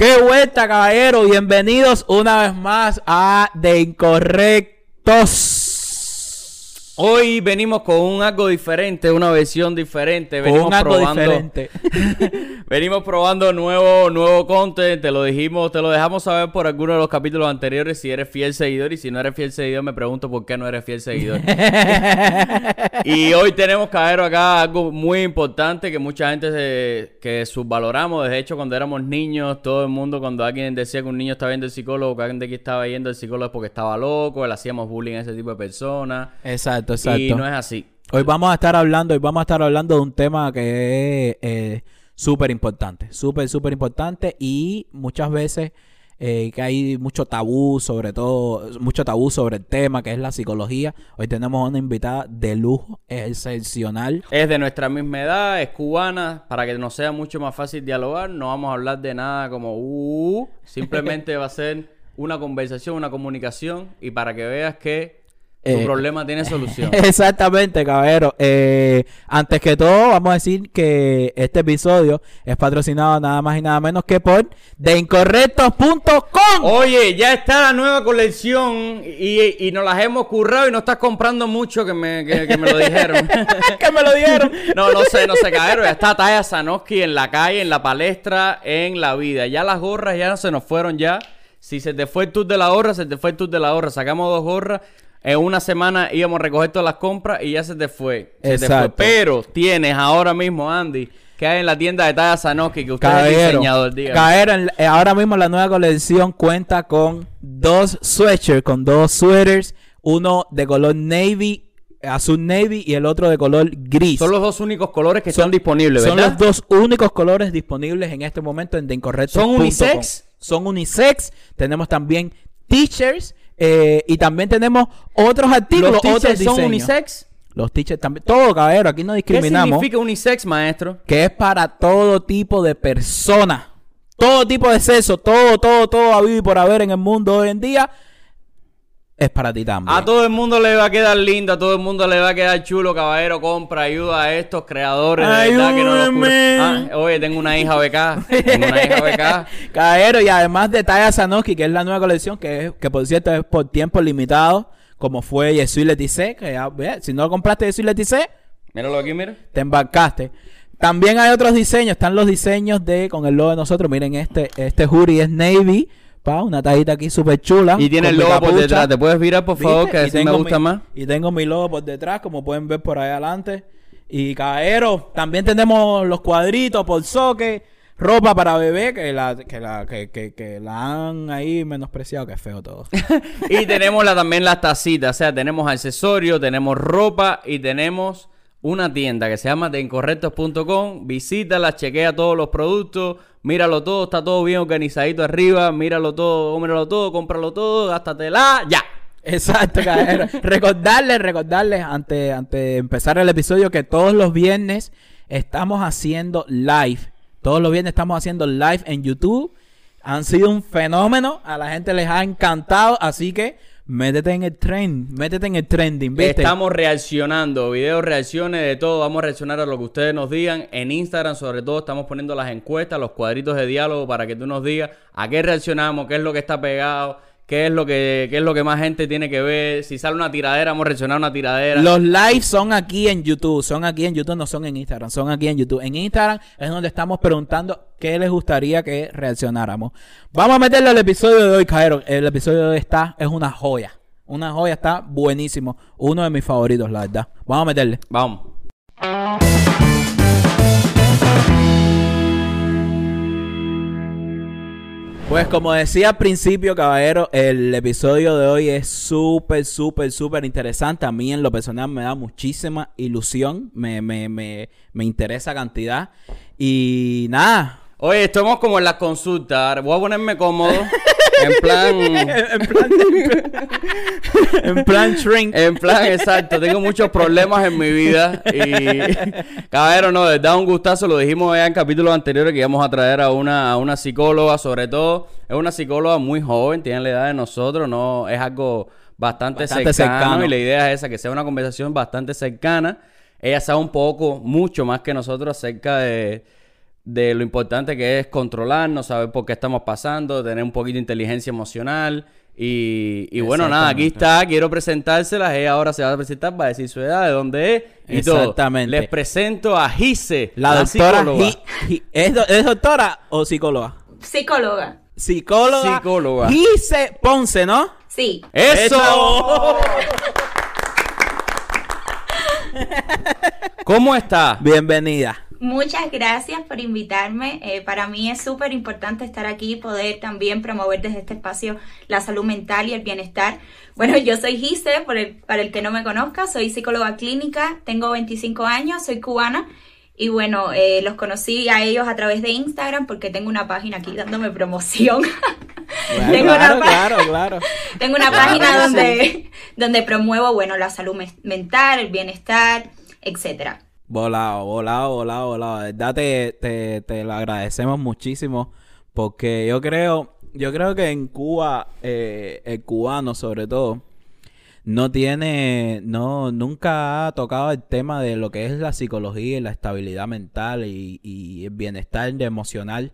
¡Qué vuelta, caballero! Bienvenidos una vez más a De Incorrectos. Hoy venimos con un algo diferente, una versión diferente. Con Venimos un algo probando, diferente. venimos probando nuevo, nuevo content. Te lo dijimos, te lo dejamos saber por alguno de los capítulos anteriores si eres fiel seguidor. Y si no eres fiel seguidor, me pregunto por qué no eres fiel seguidor. y hoy tenemos, caballero, acá algo muy importante que mucha gente se- que subvaloramos. De hecho, cuando éramos niños, todo el mundo, cuando alguien decía que un niño estaba viendo el psicólogo, que alguien de aquí estaba yendo al psicólogo es porque estaba loco, le hacíamos bullying a ese tipo de personas. Exacto, exacto. Y no es así. Hoy vamos a estar hablando, hoy vamos a estar hablando de un tema que es eh, súper importante, súper, súper importante y muchas veces eh, que hay mucho tabú, sobre todo, mucho tabú sobre el tema que es la psicología. Hoy tenemos una invitada de lujo, excepcional. Es de nuestra misma edad, es cubana, para que nos sea mucho más fácil dialogar. No vamos a hablar de nada como uh, simplemente va a ser una conversación, una comunicación y para que veas que tu Eh, problema tiene solución. Exactamente, caballero. Eh, antes que todo, vamos a decir que este episodio es patrocinado nada más y nada menos que por deincorrectos.com. Oye, ya está la nueva colección y, y nos las hemos currado y no estás comprando mucho que me, que, que me lo dijeron. que me lo dijeron. No, no sé, no sé, cabrón. Ya está Taya Sanoski en la calle, en la palestra, en la vida. Ya las gorras ya se nos fueron ya. Si se te fue el tour de la gorra, se te fue el tour de la gorra. Sacamos dos gorras. En una semana íbamos a recoger todas las compras y ya se te fue. Se te fue. Exacto. Pero tienes ahora mismo, Andy, que hay en la tienda de Taya Sanoski, que usted es el Caballero, diseñador, dígame. caballero, en- eh, ahora mismo la nueva colección cuenta con dos sweatshirts, con dos sweaters, uno de color navy, azul navy y el otro de color gris. Son los dos únicos colores que están disponibles, Son ¿verdad? los dos únicos colores disponibles en este momento en theincorrectos.com. ¿Son unisex? Son unisex. Tenemos también t-shirts eh, y también tenemos otros artículos, ¿Los otros son unisex? Los t-shirts también. Todo, caballero, aquí no ¿Qué discriminamos. significa unisex, maestro? que es para todo tipo de personas. Todo tipo de sexo, todo, todo, todo habido y por haber en el mundo hoy en día es para ti también. A todo el mundo le va a quedar lindo, a todo el mundo le va a quedar chulo, caballero. Compra, ayuda a estos creadores de verdad que no los Ayúdame. cura- Ah, oye, tengo una hija beca. Tengo una hija beca. Caballero, y además de Taya Sanoski, que es la nueva colección, que, es, que por cierto es por tiempo limitado, como fue Jesús Leticé, que ya, si no lo compraste Jesús Leticé, Míralo aquí, mira. te embarcaste. También hay otros diseños, están los diseños de con el logo de nosotros. Miren, este, este hoodie es navy, pa, una tallita aquí súper chula. Y tiene el logo por detrás. ¿Te puedes virar, por favor? ¿Viste? Que así me gusta mi- más. Y tengo mi logo por detrás, como pueden ver por ahí adelante. Y caballero, también tenemos los cuadritos por soque, ropa para bebé, que la, que la, que, que, que la han ahí menospreciado, que es feo todo. Y tenemos la, también las tacitas. O sea, tenemos accesorios, tenemos ropa y tenemos una tienda que se llama deincorrectos.com. Visítala, chequea todos los productos. Míralo todo, está todo bien organizadito arriba. Míralo todo, míralo todo, cómpralo todo, gástatela. Ya. Exacto, recordarles, recordarles antes, antes de empezar el episodio que todos los viernes estamos haciendo live. Todos los viernes estamos haciendo live en YouTube. Han sido un fenómeno. A la gente les ha encantado. Así que métete en el trend. Métete en el trending, ¿viste? Estamos reaccionando, videos, reacciones de todo. Vamos a reaccionar a lo que ustedes nos digan. En Instagram, sobre todo, estamos poniendo las encuestas, los cuadritos de diálogo para que tú nos digas a qué reaccionamos, qué es lo que está pegado, qué es lo que, qué es lo que más gente tiene que ver. Si sale una tiradera, vamos a reaccionar una tiradera. Los lives son aquí en YouTube, son aquí en YouTube, no son en Instagram, son aquí en YouTube. En Instagram es donde estamos preguntando qué les gustaría que reaccionáramos. Vamos a meterle al episodio de hoy, Caero. El episodio de hoy está, es una joya. Una joya, está buenísimo. Uno de mis favoritos, la verdad. Vamos a meterle. Vamos. Pues como decía al principio, caballero, el episodio de hoy es súper, súper, súper interesante. A mí en lo personal me da muchísima ilusión, me, me, me, me interesa cantidad. Y nada, Oye, estamos como en las consultas. Voy a ponerme cómodo. en plan. en plan, en plan shrink. En plan, exacto. Tengo muchos problemas en mi vida. Y. Caballero, no, de verdad, un gustazo. Lo dijimos ya en capítulos anteriores que íbamos a traer a una, a una psicóloga, sobre todo. Es una psicóloga muy joven, tiene la edad de nosotros. No, es algo bastante, Bastante cercano, cercano. Y la idea es esa, que sea una conversación bastante cercana. Ella sabe un poco, mucho más que nosotros acerca de de lo importante que es controlarnos, saber por qué estamos pasando, tener un poquito de inteligencia emocional. Y, y bueno, nada, aquí está, quiero presentárselas. Ella ahora se va a presentar, va a decir su edad, de dónde es y todo. Exactamente. Les presento a Gise, La, doctora. Gi- Gi- ¿es, do- ¿Es doctora o psicóloga? Psicóloga. Psicóloga. Psicóloga. Gise Ponce, ¿no? Sí. ¡Eso! ¿Cómo está? Bienvenida. Muchas gracias por invitarme. Eh, para mí es súper importante estar aquí y poder también promover desde este espacio la salud mental y el bienestar. Bueno, yo soy Gise, por el, para el que no me conozca, soy psicóloga clínica, tengo 25 años, soy cubana y bueno, eh, los conocí a ellos a través de Instagram porque tengo una página aquí dándome promoción. Bueno, tengo, claro, una, pa- claro, claro. tengo una Claro página donde, donde promuevo, bueno, la salud mental, el bienestar, etcétera. Volado, volado, volado, volado. De verdad te, te, te lo agradecemos muchísimo porque yo creo, yo creo que en Cuba, eh, el cubano sobre todo, no tiene, no, nunca ha tocado el tema de lo que es la psicología y la estabilidad mental y, y el bienestar emocional.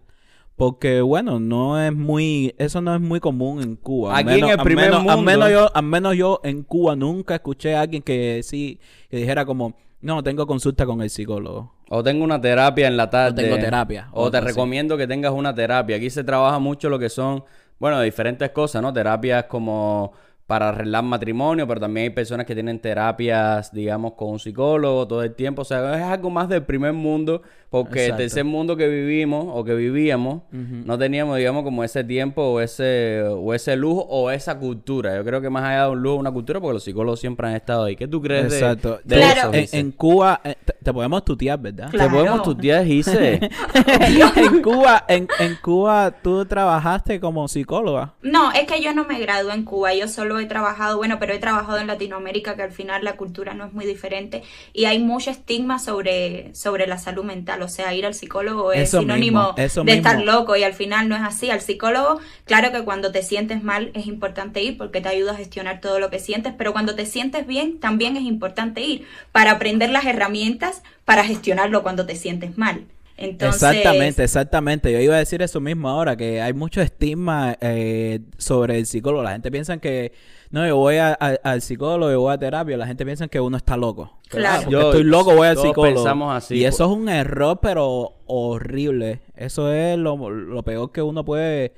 Porque bueno, no es muy, eso no es muy común en Cuba. Al Aquí en el al primer menos- al menos yo, al menos yo en Cuba nunca escuché a alguien que sí, que dijera como, no, tengo consulta con el psicólogo. O tengo una terapia en la tarde. tengo terapia, O o te así. recomiendo que tengas una terapia. Aquí se trabaja mucho lo que son, bueno, diferentes cosas, ¿no? Terapias como para arreglar matrimonio, pero también hay personas que tienen terapias, digamos, con un psicólogo todo el tiempo. O sea, es algo más del primer mundo, porque el Exacto. tercer mundo que vivimos o que vivíamos, no teníamos, digamos, como ese tiempo o ese, o ese lujo o esa cultura. Yo creo que más allá de un lujo, una cultura, porque los psicólogos siempre han estado ahí. ¿Qué tú crees de- Exacto. de, Claro. eso? En, Cuba, eh, te, te podemos tutear, ¿verdad? Claro. Te podemos tutear, Gise. en Cuba, en, en Cuba, tú trabajaste como psicóloga. No, es que yo no me gradué en Cuba, yo solo he trabajado, bueno, pero he trabajado en Latinoamérica, que al final la cultura no es muy diferente y hay mucho estigma sobre, sobre la salud mental, o sea, ir al psicólogo es Eso sinónimo mismo, de estar loco y al final no es así. Al psicólogo, claro que cuando te sientes mal es importante ir porque te ayuda a gestionar todo lo que sientes, pero cuando te sientes bien también es importante ir para aprender las herramientas para gestionarlo cuando te sientes mal. Entonces, Exactamente, exactamente. Yo iba a decir eso mismo ahora, que hay mucho estigma eh, sobre el psicólogo. La gente piensa que, no, yo voy a- a- al psicólogo, yo voy a terapia. La gente piensa que uno está loco. Claro. Porque Yo- estoy loco, voy al todos psicólogo. pensamos así, y eso es un error, pero horrible. Eso es lo, lo peor que uno puede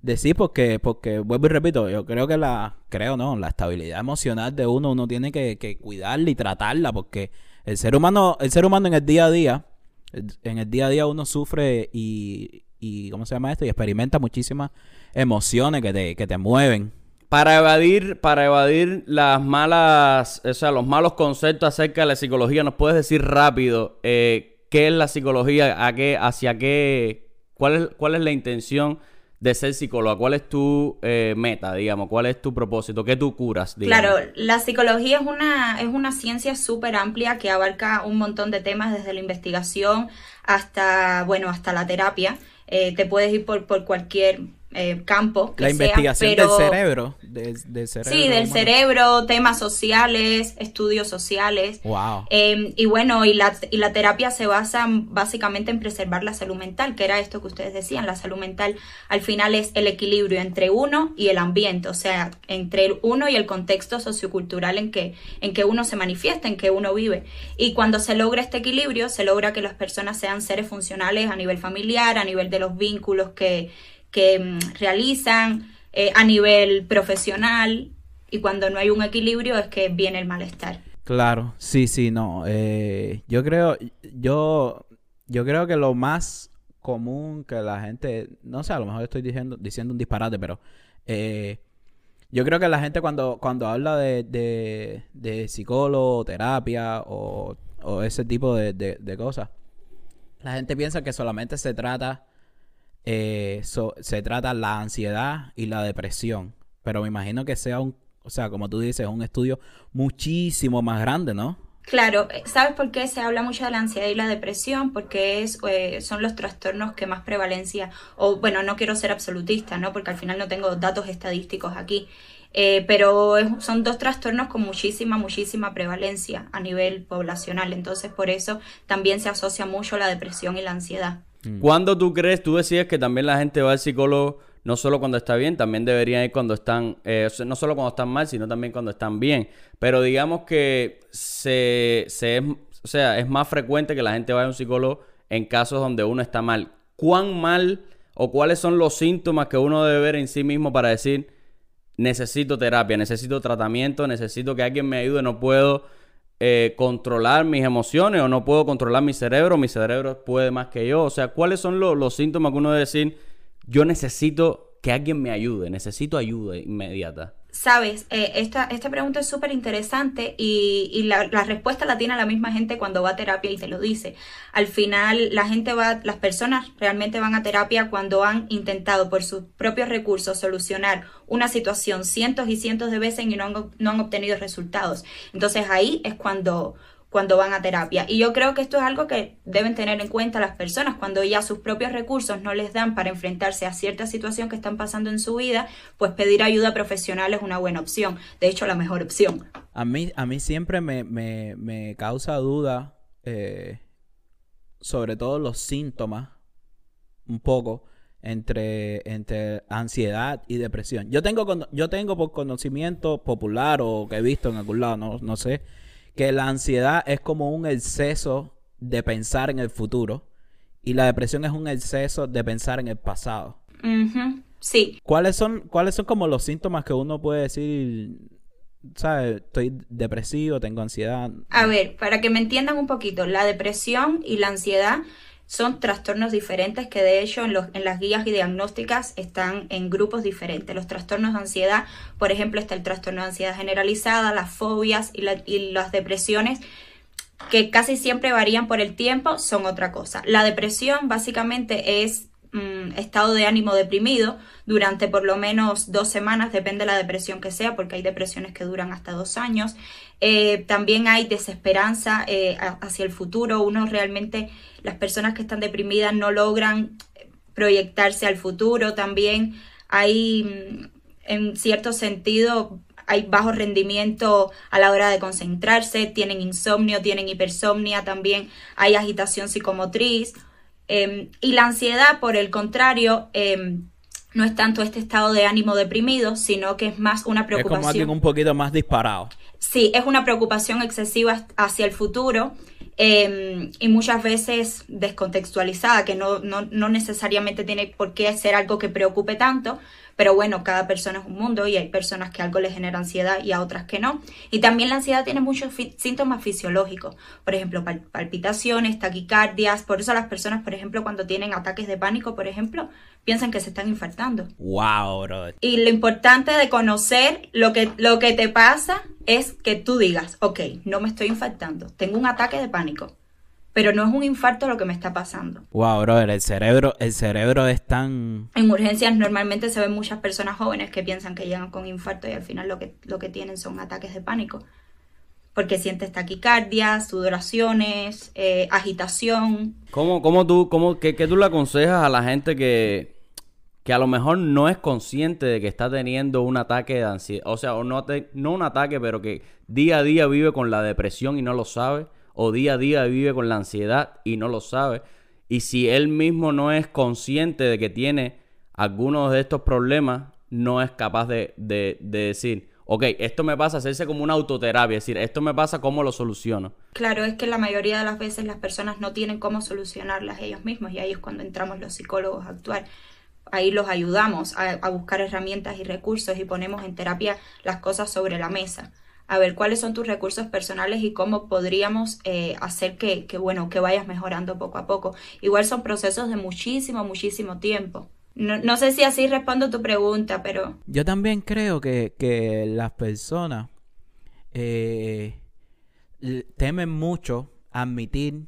decir porque, porque, vuelvo y repito, yo creo que la, creo no, la estabilidad emocional de uno, uno tiene que, que cuidarla y tratarla porque el ser humano, el ser humano en el día a día, en el día a día uno sufre y, y ¿cómo se llama esto? Y experimenta muchísimas emociones que te, que te mueven. Para evadir, para evadir las malas, o sea, los malos conceptos acerca de la psicología, ¿nos puedes decir rápido eh, qué es la psicología, a qué, hacia qué, cuál es, cuál es la intención de ser psicóloga, cuál es tu eh, meta, digamos, cuál es tu propósito, qué tú curas, digamos? Claro, la psicología es una, es una ciencia súper amplia que abarca un montón de temas desde la investigación hasta, bueno, hasta la terapia. Eh, te puedes ir por, por cualquier eh, campo. que La sea, investigación pero- del cerebro. del cerebro Sí, del humano. cerebro, temas sociales, estudios sociales. Wow. Eh, y bueno, y la, y la terapia se basa básicamente en preservar la salud mental, que era esto que ustedes decían, la salud mental al final es el equilibrio entre uno y el ambiente, o sea, entre el uno y el contexto sociocultural en que, en que uno se manifiesta, en que uno vive. Y cuando se logra este equilibrio, se logra que las personas sean seres funcionales a nivel familiar, a nivel de los vínculos que, que mm, realizan, eh, a nivel profesional. Y cuando no hay un equilibrio es que viene el malestar. Claro, sí, sí, no. eh, yo creo, yo, yo creo que lo más común que la gente, no sé, a lo mejor estoy diciendo, diciendo un disparate, pero eh, yo creo que la gente cuando, cuando habla de, de, de psicólogo, terapia o, ese tipo de- de cosas, la gente piensa que solamente se trata, eh, so- se trata la ansiedad y la depresión, pero me imagino que sea un, o sea, como tú dices, un estudio muchísimo más grande, ¿no? Claro, eh, ¿sabes por qué se habla mucho de la ansiedad y la depresión? Porque es, eh, son los trastornos que más prevalencia, o bueno, no quiero ser absolutista, ¿no? Porque al final no tengo datos estadísticos aquí, eh, pero son dos trastornos con muchísima, muchísima prevalencia a nivel poblacional, entonces por eso también se asocia mucho la depresión y la ansiedad. Mm. ¿Cuándo tú crees, tú decías que también la gente va al psicólogo no solo cuando está bien, también deberían ir cuando están, eh, no solo cuando están mal, sino también cuando están bien. Pero digamos que se, se o sea, es más frecuente que la gente vaya a un psicólogo en casos donde uno está mal. ¿Cuán mal o cuáles son los síntomas que uno debe ver en sí mismo para decir, necesito terapia, necesito tratamiento, necesito que alguien me ayude, no puedo eh, controlar mis emociones o no puedo controlar mi cerebro, mi cerebro puede más que yo. O sea, ¿cuáles son los síntomas que uno debe decir, yo necesito que alguien me ayude, necesito ayuda inmediata? Sabes, eh, esta, esta pregunta es súper interesante y, y la, la, respuesta la tiene la misma gente cuando va a terapia y te lo dice. Al final, la gente va, las personas realmente van a terapia cuando han intentado por sus propios recursos solucionar una situación cientos y cientos de veces y no han, no han obtenido resultados. Entonces ahí es cuando, cuando van a terapia. Y yo creo que esto es algo que deben tener en cuenta las personas cuando ya sus propios recursos no les dan para enfrentarse a cierta situación que están pasando en su vida, pues pedir ayuda profesional es una buena opción. De hecho, la mejor opción. A mí, a mí siempre me, me, me causa duda eh, sobre todo los síntomas, un poco, entre, entre ansiedad y depresión. Yo tengo, yo tengo por conocimiento popular o que he visto en algún lado, no, no sé, que la ansiedad es como un exceso de pensar en el futuro y la depresión es un exceso de pensar en el pasado. Sí. ¿Cuáles son, ¿Cuáles son como los síntomas que uno puede decir, sabes, estoy depresivo, tengo ansiedad? A ver, para que me entiendan un poquito, la depresión y la ansiedad son trastornos diferentes que de hecho en, las guías y diagnósticas están en grupos diferentes. Los trastornos de ansiedad, por ejemplo, está el trastorno de ansiedad generalizada, las fobias y, y las depresiones que casi siempre varían por el tiempo, son otra cosa. La depresión básicamente es mm, estado de ánimo deprimido durante por lo menos dos semanas, depende de la depresión que sea, porque hay depresiones que duran hasta dos años. Eh, también hay desesperanza eh, hacia el futuro. Uno realmente, las personas que están deprimidas no logran proyectarse al futuro. También hay, mm, en cierto sentido, hay bajo rendimiento a la hora de concentrarse, tienen insomnio, tienen hipersomnia, también hay agitación psicomotriz. Em, y la ansiedad, por el contrario, em, no es tanto este estado de ánimo deprimido, sino que es más una preocupación. Es como alguien un poquito más disparado. Sí, es una preocupación excesiva hacia el futuro em, y muchas veces descontextualizada, que no, no, no necesariamente tiene por qué ser algo que preocupe tanto, pero bueno, cada persona es un mundo y hay personas que algo les genera ansiedad y a otras que no. Y también la ansiedad tiene muchos síntomas fisiológicos, por ejemplo, palpitaciones, taquicardias. Por eso las personas, por ejemplo, cuando tienen ataques de pánico, por ejemplo, piensan que se están infartando. Wow, bro. Y lo importante de conocer lo que, lo que te pasa es que tú digas, ok, no me estoy infartando, tengo un ataque de pánico pero no es un infarto lo que me está pasando. Wow, brother, el cerebro, el cerebro es tan... En urgencias normalmente se ven muchas personas jóvenes que piensan que llegan con infarto y al final lo que, lo que tienen son ataques de pánico. Porque sientes taquicardia, sudoraciones, eh, agitación. ¿Cómo, cómo tú, cómo, qué, qué tú le aconsejas a la gente que, que a lo mejor no es consciente de que está teniendo un ataque de ansiedad? O sea, o no, no un ataque, pero que día a día vive con la depresión y no lo sabe o día a día vive con la ansiedad y no lo sabe. Y si él mismo no es consciente de que tiene algunos de estos problemas, no es capaz de, decir, ok, esto me pasa, hacerse como una autoterapia, es decir, esto me pasa, ¿cómo lo soluciono? Claro, es que la mayoría de las veces las personas no tienen cómo solucionarlas ellos mismos y ahí es cuando entramos los psicólogos a actuar. Ahí los ayudamos a buscar herramientas y recursos y ponemos en terapia las cosas sobre la mesa a ver cuáles son tus recursos personales y cómo podríamos eh, hacer que, que, bueno, que vayas mejorando poco a poco. Igual son procesos de muchísimo, muchísimo tiempo. No, no sé si así respondo tu pregunta, pero... Yo también creo que, que las personas eh, temen mucho admitir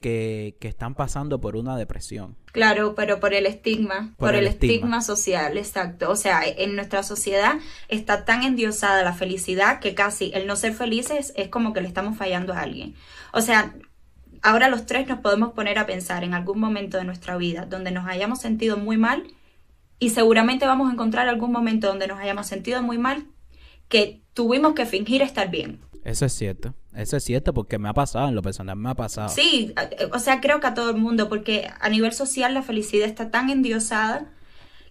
que, están pasando por una depresión. Claro, pero por el estigma, por, el, estigma. social, exacto. O sea, en nuestra sociedad está tan endiosada la felicidad que casi el no ser felices es como que le estamos fallando a alguien. O sea, ahora los tres nos podemos poner a pensar en algún momento de nuestra vida donde nos hayamos sentido muy mal y seguramente vamos a encontrar algún momento donde nos hayamos sentido muy mal que tuvimos que fingir estar bien. Eso es cierto. Eso es cierto porque me ha pasado, en lo personal me ha pasado. Sí, eh, o sea, creo que a todo el mundo, porque a nivel social la felicidad está tan endiosada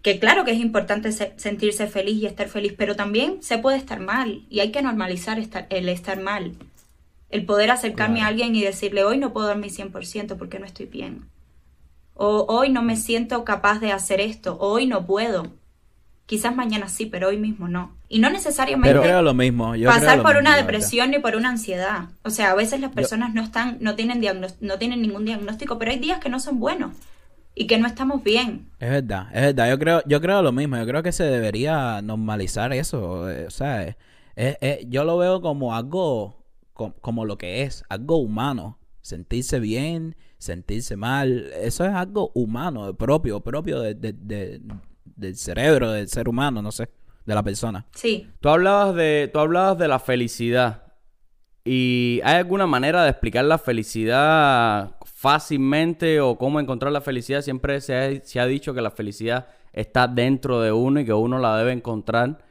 que claro que es importante sentirse feliz y estar feliz, pero también se puede estar mal y hay que normalizar estar, el estar mal. El poder acercarme a alguien y decirle, hoy no puedo dar mi 100% porque no estoy bien. O hoy no me siento capaz de hacer esto, hoy no puedo. Quizás mañana sí, pero hoy mismo no. Y no necesariamente creo lo mismo. pasar por una depresión ni por una ansiedad. O sea, a veces las personas no están, no tienen, no tienen ningún diagnóstico, pero hay días que no son buenos y que no estamos bien. Es verdad, es verdad. Yo creo, yo creo lo mismo. Yo creo que se debería normalizar eso. Eh, o sea, yo lo veo como algo, como, lo que es, algo humano. Sentirse bien, sentirse mal. Eso es algo humano, propio, propio de, del cerebro del ser humano, no sé, de la persona. Sí. Tú hablabas de, tú hablabas de la felicidad. ¿Y hay alguna manera de explicar la felicidad fácilmente o cómo encontrar la felicidad? Siempre se ha, se ha dicho que la felicidad está dentro de uno y que uno la debe encontrar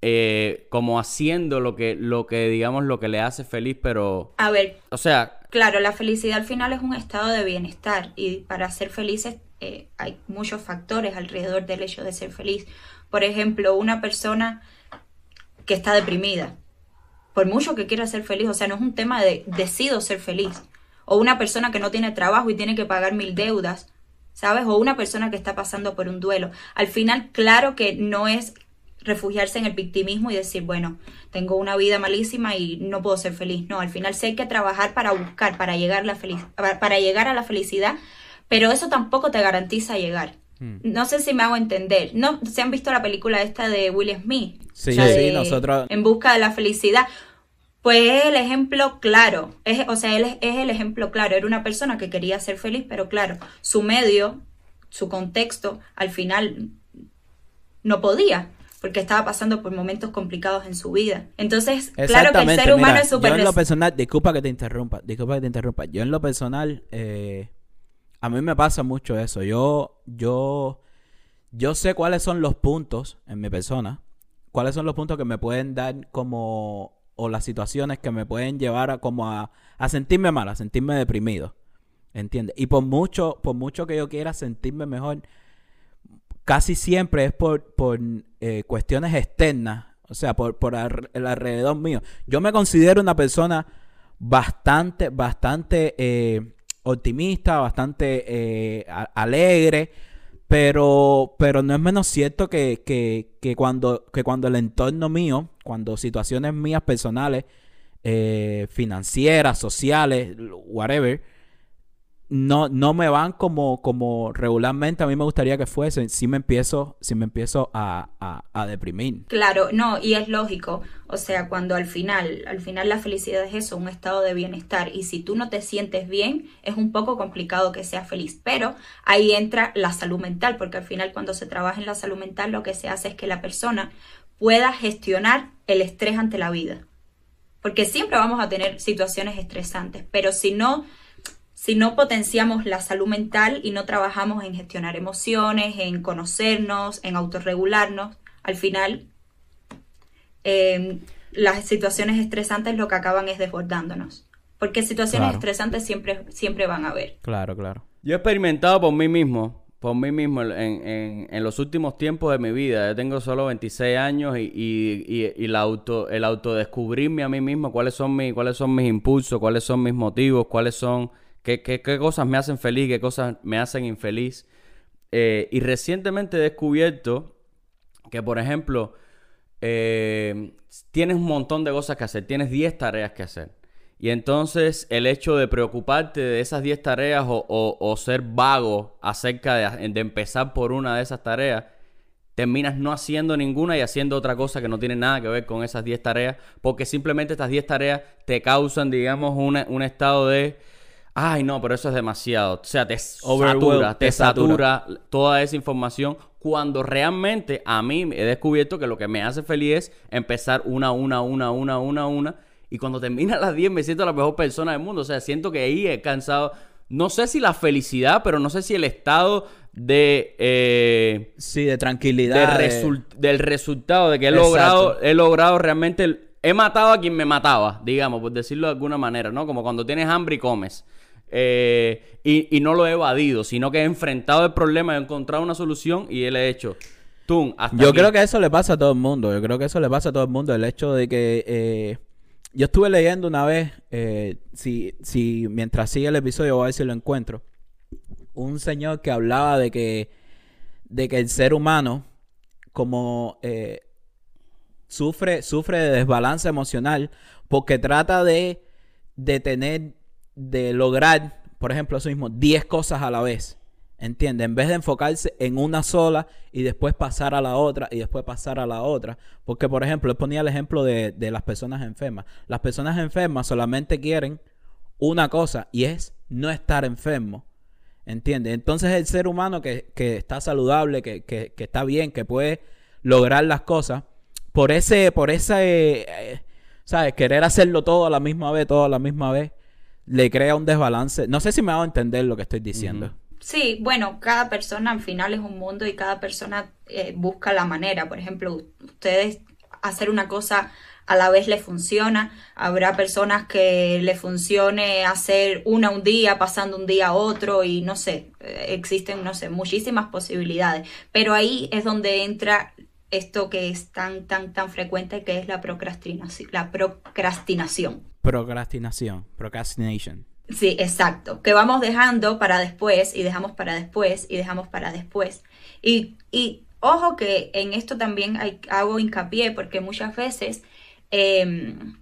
eh, como haciendo lo que, lo que, digamos, lo que le hace feliz, pero... A ver. O sea... Claro, la felicidad al final es un estado de bienestar y para ser felices eh, hay muchos factores alrededor del hecho de ser feliz. Por ejemplo, una persona que está deprimida, por mucho que quiera ser feliz, o sea, no es un tema de decido ser feliz. O una persona que no tiene trabajo y tiene que pagar mil deudas, ¿sabes? O una persona que está pasando por un duelo. Al final, claro que no es refugiarse en el victimismo y decir, bueno, tengo una vida malísima y no puedo ser feliz. No, al final sí hay que trabajar para buscar, para llegar, la para llegar a la felicidad, pero eso tampoco te garantiza llegar. Hmm. No sé si me hago entender. ¿No se han visto la película esta de Will Smith? Sí, sí, nosotros. En busca de la felicidad. Pues es el ejemplo claro. Es, o sea, él es, es, el ejemplo claro. Era una persona que quería ser feliz, pero claro, su medio, su contexto, al final no podía porque estaba pasando por momentos complicados en su vida. Entonces, claro que el ser humano es súper... Yo en lo personal, disculpa que te interrumpa, disculpa que te interrumpa. Yo en lo personal, eh, a mí me pasa mucho eso. Yo, yo, yo sé cuáles son los puntos en mi persona, cuáles son los puntos que me pueden dar como, o las situaciones que me pueden llevar a como a, sentirme mal, a sentirme deprimido. ¿Entiendes? Y por mucho, por mucho que yo quiera sentirme mejor, casi siempre es por, por eh, cuestiones externas, o sea, por, por el alrededor mío. Yo me considero una persona bastante, bastante eh, optimista, bastante eh, alegre, pero, pero no es menos cierto que, que, que, cuando, que cuando el entorno mío, cuando situaciones mías personales, eh, financieras, sociales, whatever, no, no me van como, como regularmente a mí me gustaría que fuesen, si me empiezo, si me empiezo a, a, deprimir. Claro, no, y es lógico. O sea, cuando al final, al final la felicidad es eso, un estado de bienestar. Y si tú no te sientes bien, es un poco complicado que seas feliz. Pero ahí entra la salud mental, porque al final cuando se trabaja en la salud mental lo que se hace es que la persona pueda gestionar el estrés ante la vida. Porque siempre vamos a tener situaciones estresantes, pero si no si no potenciamos la salud mental y no trabajamos en gestionar emociones, en conocernos, en autorregularnos, al final em, las situaciones estresantes lo que acaban es desbordándonos. Porque situaciones estresantes siempre, siempre van a haber. Claro, claro. Yo he experimentado por mí mismo, por mí mismo, en, en, los últimos tiempos de mi vida. Yo tengo solo 26 años y, y, y, la auto, el autodescubrirme a mí mismo, cuáles son, mis, cuáles son mis impulsos, cuáles son mis motivos, cuáles son ¿Qué, cosas me hacen feliz? ¿Qué cosas me hacen infeliz? Eh, y recientemente he descubierto que, por ejemplo, eh, tienes un montón de cosas que hacer, tienes 10 tareas que hacer. Y entonces el hecho de preocuparte de esas 10 tareas o, ser vago acerca de, de, empezar por una de esas tareas, terminas no haciendo ninguna y haciendo otra cosa que no tiene nada que ver con esas 10 tareas, porque simplemente estas 10 tareas te causan, digamos, un estado de ay no, pero eso es demasiado. O sea, te satura, te, satura, toda esa información cuando realmente a mí he descubierto que lo que me hace feliz es empezar una, una, una, una, una, una. Y cuando termina las 10 me siento la mejor persona del mundo. O sea, siento que ahí he cansado. No sé si la felicidad, pero no sé si el estado de... Eh, sí, de tranquilidad. Del resultado, de que he logrado, he logrado realmente he matado a quien me mataba, digamos, por decirlo de alguna manera, ¿no? Como cuando tienes hambre y comes. Eh, y, y no lo he evadido, sino que he enfrentado el problema, he encontrado una solución y él he hecho. Tum, hasta Yo aquí. creo que eso le pasa a todo el mundo. Yo creo que eso le pasa a todo el mundo. El hecho de que eh, yo estuve leyendo una vez, eh, si, si mientras sigue el episodio, voy a ver si lo encuentro. Un señor que hablaba de que, de que el ser humano, como sufre, sufre de desbalance emocional, porque trata de, de tener, de lograr, por ejemplo, eso mismo, 10 cosas a la vez. ¿Entiendes? En vez de enfocarse en una sola y después pasar a la otra y después pasar a la otra. Porque, por ejemplo, él ponía el ejemplo de, de las personas enfermas. Las personas enfermas solamente quieren una cosa y es no estar enfermo. ¿Entiendes? Entonces el ser humano que, que está saludable, que, que- que está bien, que puede lograr las cosas, por ese, por ese, eh, ¿sabes? Querer hacerlo todo a la misma vez, todo a la misma vez, le crea un desbalance. No sé si me hago entender lo que estoy diciendo. Sí, bueno, cada persona al final es un mundo y cada persona eh, busca la manera. Por ejemplo, ustedes hacer una cosa a la vez les funciona. Habrá personas que le funcione hacer una un día, pasando un día a otro y no sé, eh, existen, no sé, muchísimas posibilidades. Pero ahí es donde entra esto que es tan, tan, tan frecuente que es la procrastinación. La procrastinación. Procrastinación, procrastination. Sí, exacto. Que vamos dejando para después y dejamos para después y dejamos para después. Y, y ojo que en esto también hay- hago hincapié porque muchas veces em,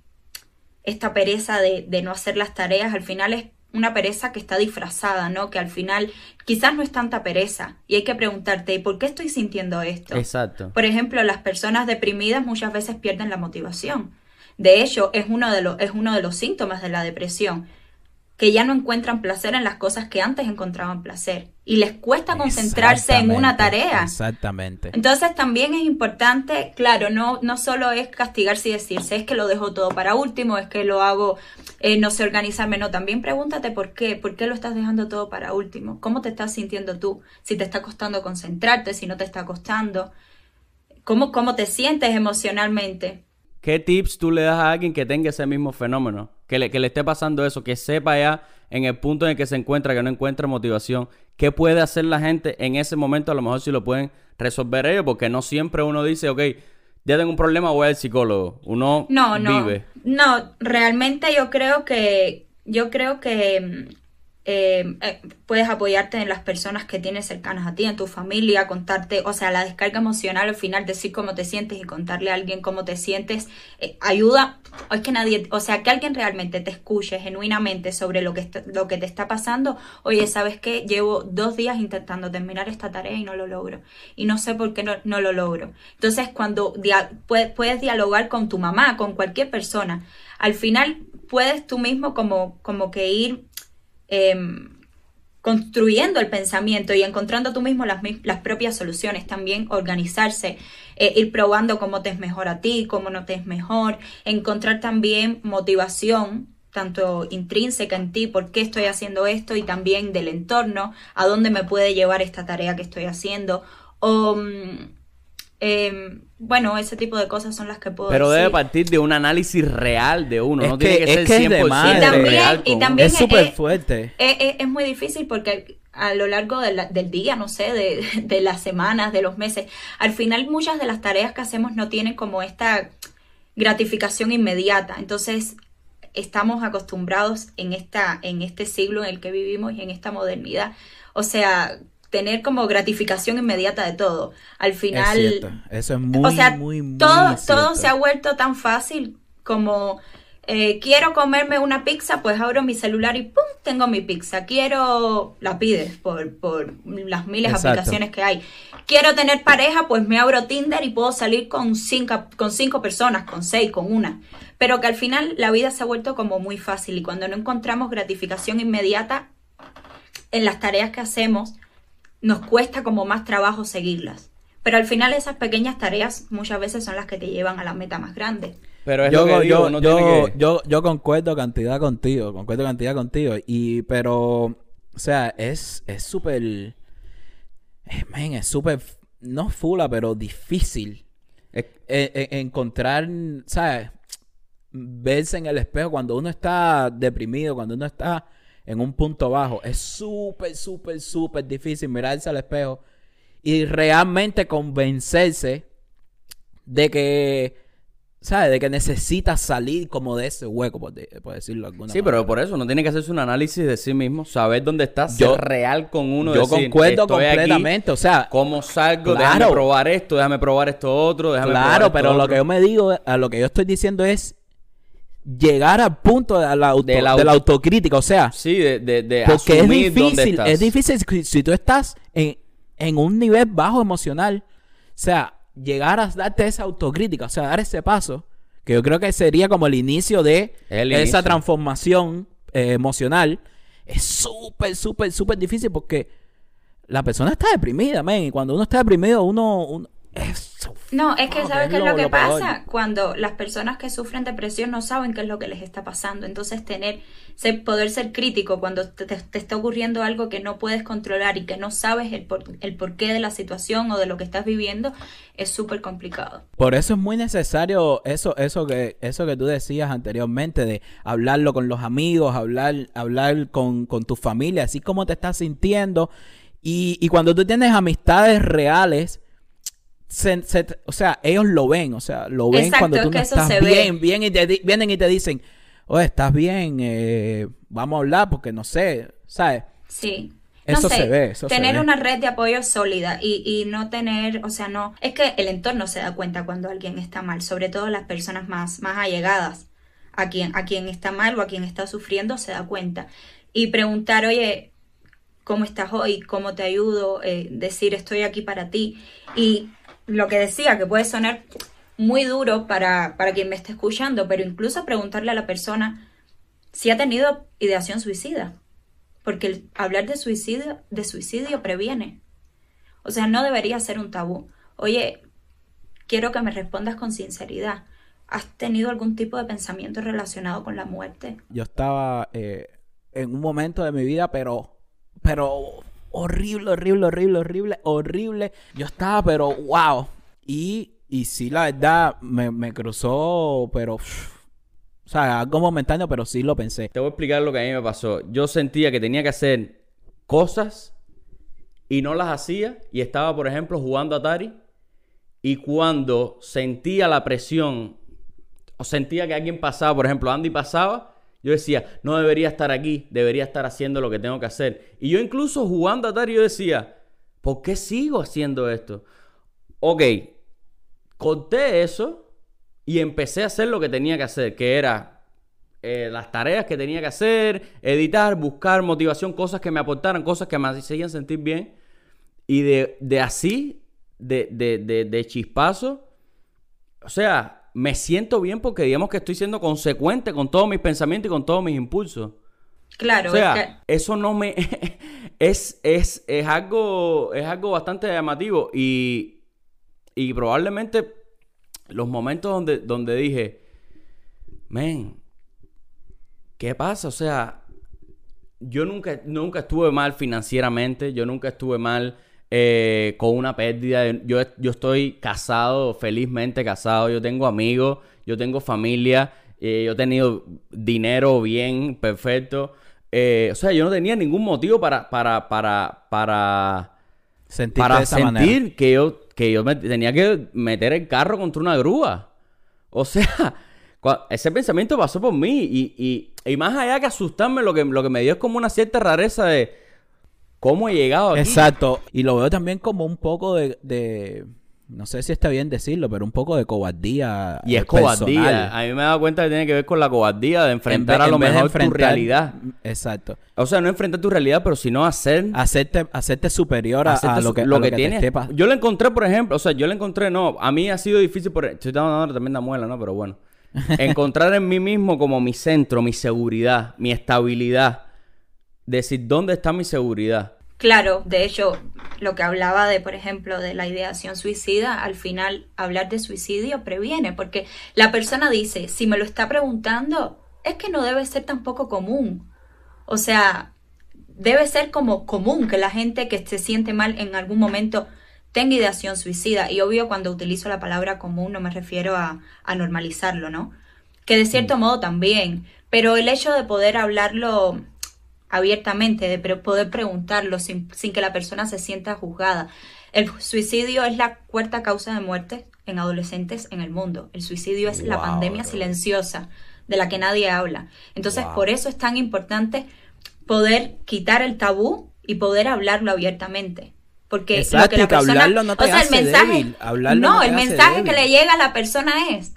esta pereza de, de no hacer las tareas al final es una pereza que está disfrazada, ¿no? Que al final quizás no es tanta pereza y hay que preguntarte, ¿y por qué estoy sintiendo esto? Exacto. Por ejemplo, las personas deprimidas muchas veces pierden la motivación. De hecho, es uno de, los es uno de los síntomas de la depresión, que ya no encuentran placer en las cosas que antes encontraban placer y les cuesta concentrarse en una tarea. Exactamente. Entonces también es importante, claro, no, no solo es castigarse y decirse, es que lo dejo todo para último, es que lo hago, eh, no sé organizarme, no, también pregúntate por qué, por qué lo estás dejando todo para último, cómo te estás sintiendo tú, si te está costando concentrarte, si no te está costando, cómo, cómo te sientes emocionalmente. ¿Qué tips tú le das a alguien que tenga ese mismo fenómeno? Que le, que le esté pasando eso, que sepa ya en el punto en el que se encuentra, que no encuentra motivación. ¿Qué puede hacer la gente en ese momento? A lo mejor si lo pueden resolver ellos, porque no siempre uno dice, ok, ya tengo un problema, voy al psicólogo. Uno No, no, vive. no, realmente yo creo que, yo creo que mm, eh, eh, puedes apoyarte en las personas que tienes cercanas a ti, en tu familia, contarte, o sea, la descarga emocional al final, decir cómo te sientes y contarle a alguien cómo te sientes, eh, ayuda, es que nadie, o sea, que alguien realmente te escuche genuinamente sobre lo que, está- lo que te está pasando, oye, ¿sabes qué? Llevo dos días intentando terminar esta tarea y no lo logro, y no sé por qué no, no lo logro. Entonces, cuando dia- puedes, puedes dialogar con tu mamá, con cualquier persona, al final puedes tú mismo como, como que ir em, construyendo el pensamiento y encontrando tú mismo las, las propias soluciones, también organizarse, eh, ir probando cómo te es mejor a ti, cómo no te es mejor, encontrar también motivación tanto intrínseca en ti, por qué estoy haciendo esto y también del entorno, a dónde me puede llevar esta tarea que estoy haciendo mm, em, bueno, ese tipo de cosas son las que puedo Pero debe partir de un análisis real de uno. Es no que- tiene que es ser que es de 100% madre. Y también- real. y con- también- Es súper es- fuerte. Es, es- es muy difícil porque a lo largo de la- del día, no sé, de, de las semanas, de los meses, al final muchas de las tareas que hacemos no tienen como esta gratificación inmediata. Entonces, estamos acostumbrados en, esta, en este siglo en el que vivimos y en esta modernidad. O sea, tener como gratificación inmediata de todo. Al final, es. Eso es muy, o sea, muy, muy todo, todo se ha vuelto tan fácil como eh, quiero comerme una pizza, pues abro mi celular y ¡pum! tengo mi pizza. Quiero, la pides por, por las miles de aplicaciones que hay. Quiero tener pareja, pues me abro Tinder y puedo salir con cinco, con cinco personas, con seis, con una. Pero que al final la vida se ha vuelto como muy fácil y cuando no encontramos gratificación inmediata en las tareas que hacemos, nos cuesta como más trabajo seguirlas. Pero al final esas pequeñas tareas muchas veces son las que te llevan a la meta más grande. Pero es yo, lo que digo, yo, uno yo, tiene que- yo, yo concuerdo cantidad contigo, concuerdo cantidad contigo. Y, pero, o sea, es es súper, eh, man, es súper, no fula, pero difícil es- eh, eh, encontrar, ¿sabes? verse en el espejo cuando uno está deprimido, cuando uno está en un punto bajo. Es súper, súper, súper difícil mirarse al espejo y realmente convencerse de que, ¿sabes? De que necesita salir como de ese hueco, por, decirlo de alguna Sí, pero por eso no tiene que hacerse un análisis de sí mismo, saber dónde está, ser yo, real con uno. Yo concuerdo completamente, o sea, ¿cómo salgo? Déjame probar esto, déjame probar esto otro, déjame Claro, pero lo que yo me digo, a lo que yo estoy diciendo es llegar al punto de la, de la, autocrítica, o sea, sí, de, de, porque es difícil, es difícil si, tú estás en, en, un nivel bajo emocional, o sea, llegar a darte esa autocrítica, o sea, dar ese paso, que yo creo que sería como el inicio de esa transformación eh, emocional, es súper, súper, súper difícil porque la persona está deprimida, man, y cuando uno está deprimido, uno no, es que ¿sabes qué es lo que pasa? Cuando las personas que sufren depresión no saben qué es lo que les está pasando. Entonces, tener, ser, poder ser crítico cuando te, está ocurriendo algo que no puedes controlar y que no sabes el, por, el porqué de la situación o de lo que estás viviendo, es súper complicado. Por eso es muy necesario eso, eso, que, eso que tú decías anteriormente, de hablarlo con los amigos, hablar, hablar con, con tu familia, así como te estás sintiendo. Y, y cuando tú tienes amistades reales, o sea, ellos lo ven, o sea, lo ven cuando tú no estás bien, bien y te, vienen y te dicen, oye, estás bien, eh, vamos a hablar porque no sé, ¿sabes? Sí. Eso se ve. Eso tener una red de apoyo sólida y, y, no tener, o sea, no, es que el entorno se da cuenta cuando alguien está mal, sobre todo las personas más, más allegadas a quien, a quien está mal o a quien está sufriendo se da cuenta. Y preguntar, oye, ¿cómo estás hoy? ¿Cómo te ayudo? Eh, decir, estoy aquí para ti. Y lo que decía, que puede sonar muy duro para, para quien me esté escuchando, pero incluso preguntarle a la persona si ha tenido ideación suicida. Porque el hablar de suicidio, de suicidio previene. O sea, no debería ser un tabú. Oye, quiero que me respondas con sinceridad. ¿Has tenido algún tipo de pensamiento relacionado con la muerte? Yo estaba eh, en un momento de mi vida, pero, pero horrible, horrible, horrible, horrible, horrible. Yo estaba, pero wow. Y, y sí, la verdad, me, cruzó, pero... o sea, algo momentáneo, pero sí lo pensé. Te voy a explicar lo que a mí me pasó. Yo sentía que tenía que hacer cosas y no las hacía. Y estaba, por ejemplo, jugando Atari. Y cuando sentía la presión, o sentía que alguien pasaba, por ejemplo, Andy pasaba, yo decía, no debería estar aquí, debería estar haciendo lo que tengo que hacer. Y yo incluso jugando a Atari, yo decía, ¿por qué sigo haciendo esto? Ok, conté eso y empecé a hacer lo que tenía que hacer, que era eh, las tareas que tenía que hacer, editar, buscar motivación, cosas que me aportaran, cosas que me hacían sentir bien. Y de, de así, de, de, de, de chispazo, o sea, me siento bien porque digamos que estoy siendo consecuente con todos mis pensamientos y con todos mis impulsos. Claro, o sea, eso no me es, es, es algo es algo bastante llamativo y, y probablemente los momentos donde, donde dije, men, ¿qué pasa? O sea, yo nunca, nunca estuve mal financieramente, yo nunca estuve mal eh, con una pérdida. Yo, yo estoy casado, felizmente casado, yo tengo amigos, yo tengo familia, eh, yo he tenido dinero bien, perfecto. Eh, o sea, yo no tenía ningún motivo para, para, para, para, para sentir que yo, que yo me tenía que meter el carro contra una grúa. O sea, ese pensamiento pasó por mí y, y, más allá que asustarme, lo que, lo que me dio es como una cierta rareza de cómo he llegado aquí. Exacto. Y lo veo también como un poco de, no sé si está bien decirlo, pero un poco de cobardía. Y es cobardía. A mí me he dado cuenta que tiene que ver con la cobardía de enfrentar a lo mejor tu realidad. Exacto. O sea, no enfrentar tu realidad, pero sino hacer... Hacerte, hacerte superior a, lo que, lo que, tienes. Yo le encontré, por ejemplo, o sea, yo le encontré, no, a mí ha sido difícil, por, estoy dando también la muela, ¿no? Pero bueno. encontrar en mí mismo como mi centro, mi seguridad, mi estabilidad decir dónde está mi seguridad. Claro, de hecho, lo que hablaba de, por ejemplo, de la ideación suicida, al final hablar de suicidio previene, porque la persona dice, si me lo está preguntando, es que no debe ser tampoco común. O sea, debe ser como común que la gente que se siente mal en algún momento tenga ideación suicida. Y obvio, cuando utilizo la palabra común no me refiero a, a normalizarlo, ¿no? que de cierto modo también, pero el hecho de poder hablarlo abiertamente, de poder preguntarlo sin, sin que la persona se sienta juzgada. El suicidio es la cuarta causa de muerte en adolescentes en el mundo. El suicidio es la pandemia silenciosa de la que nadie habla. Entonces, por eso es tan importante poder quitar el tabú y poder hablarlo abiertamente. Porque lo que la persona, no o sea, el mensaje, no, el mensaje que le llega a la persona es,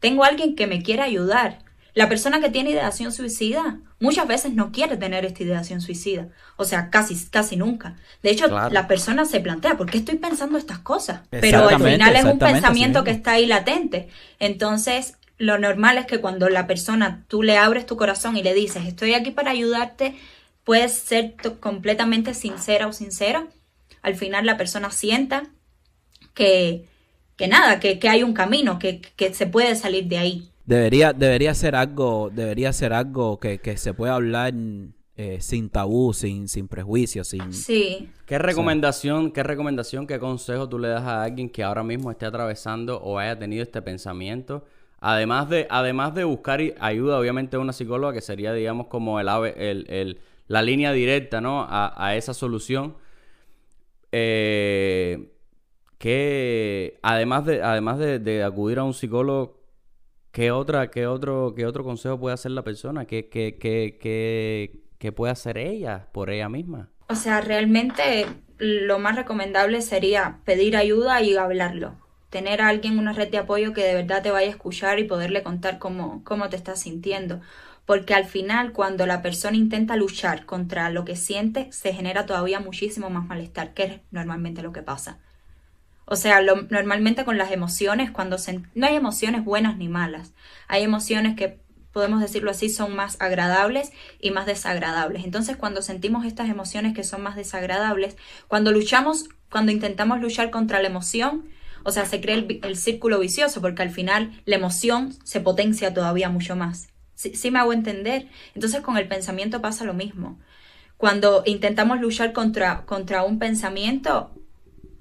tengo a alguien que me quiere ayudar. La persona que tiene ideación suicida muchas veces no quiere tener esta ideación suicida. O sea, casi, casi nunca. De hecho, la persona se plantea, ¿por qué estoy pensando estas cosas? Pero al final es un pensamiento que está ahí latente. Entonces, lo normal es que cuando la persona, tú le abres tu corazón y le dices, estoy aquí para ayudarte, puedes ser completamente sincera o sincero. Al final la persona sienta que, que nada, que, que hay un camino, que, que se puede salir de ahí. Debería, debería ser algo, debería ser algo que, se pueda hablar eh, sin tabú, sin, sin prejuicios, sin... Sí. ¿Qué recomendación, qué recomendación, qué consejo tú le das a alguien que ahora mismo esté atravesando o haya tenido este pensamiento? Además de, además de buscar ayuda, obviamente, una psicóloga que sería, digamos, como el, el, el la línea directa, ¿no? A, esa solución. Eh, que además de, además de acudir a un psicólogo, ¿Qué, otra, qué, otro, qué otro consejo puede hacer la persona? ¿Qué, qué, qué, qué, puede hacer ella por ella misma? O sea, realmente lo más recomendable sería pedir ayuda y hablarlo. Tener a alguien, una red de apoyo que de verdad te vaya a escuchar y poderle contar cómo, cómo te estás sintiendo. Porque al final, cuando la persona intenta luchar contra lo que siente, se genera todavía muchísimo más malestar, que es normalmente lo que pasa. O sea, normalmente con las emociones, cuando se, no hay emociones buenas ni malas, hay emociones que podemos decirlo así, son más agradables y más desagradables. Entonces, cuando sentimos estas emociones que son más desagradables, cuando luchamos, cuando intentamos luchar contra la emoción, o sea, se crea el, círculo vicioso, porque al final la emoción se potencia todavía mucho más. ¿Sí, ¿Sí, me hago entender? Entonces, con el pensamiento pasa lo mismo. Cuando intentamos luchar contra, contra un pensamiento,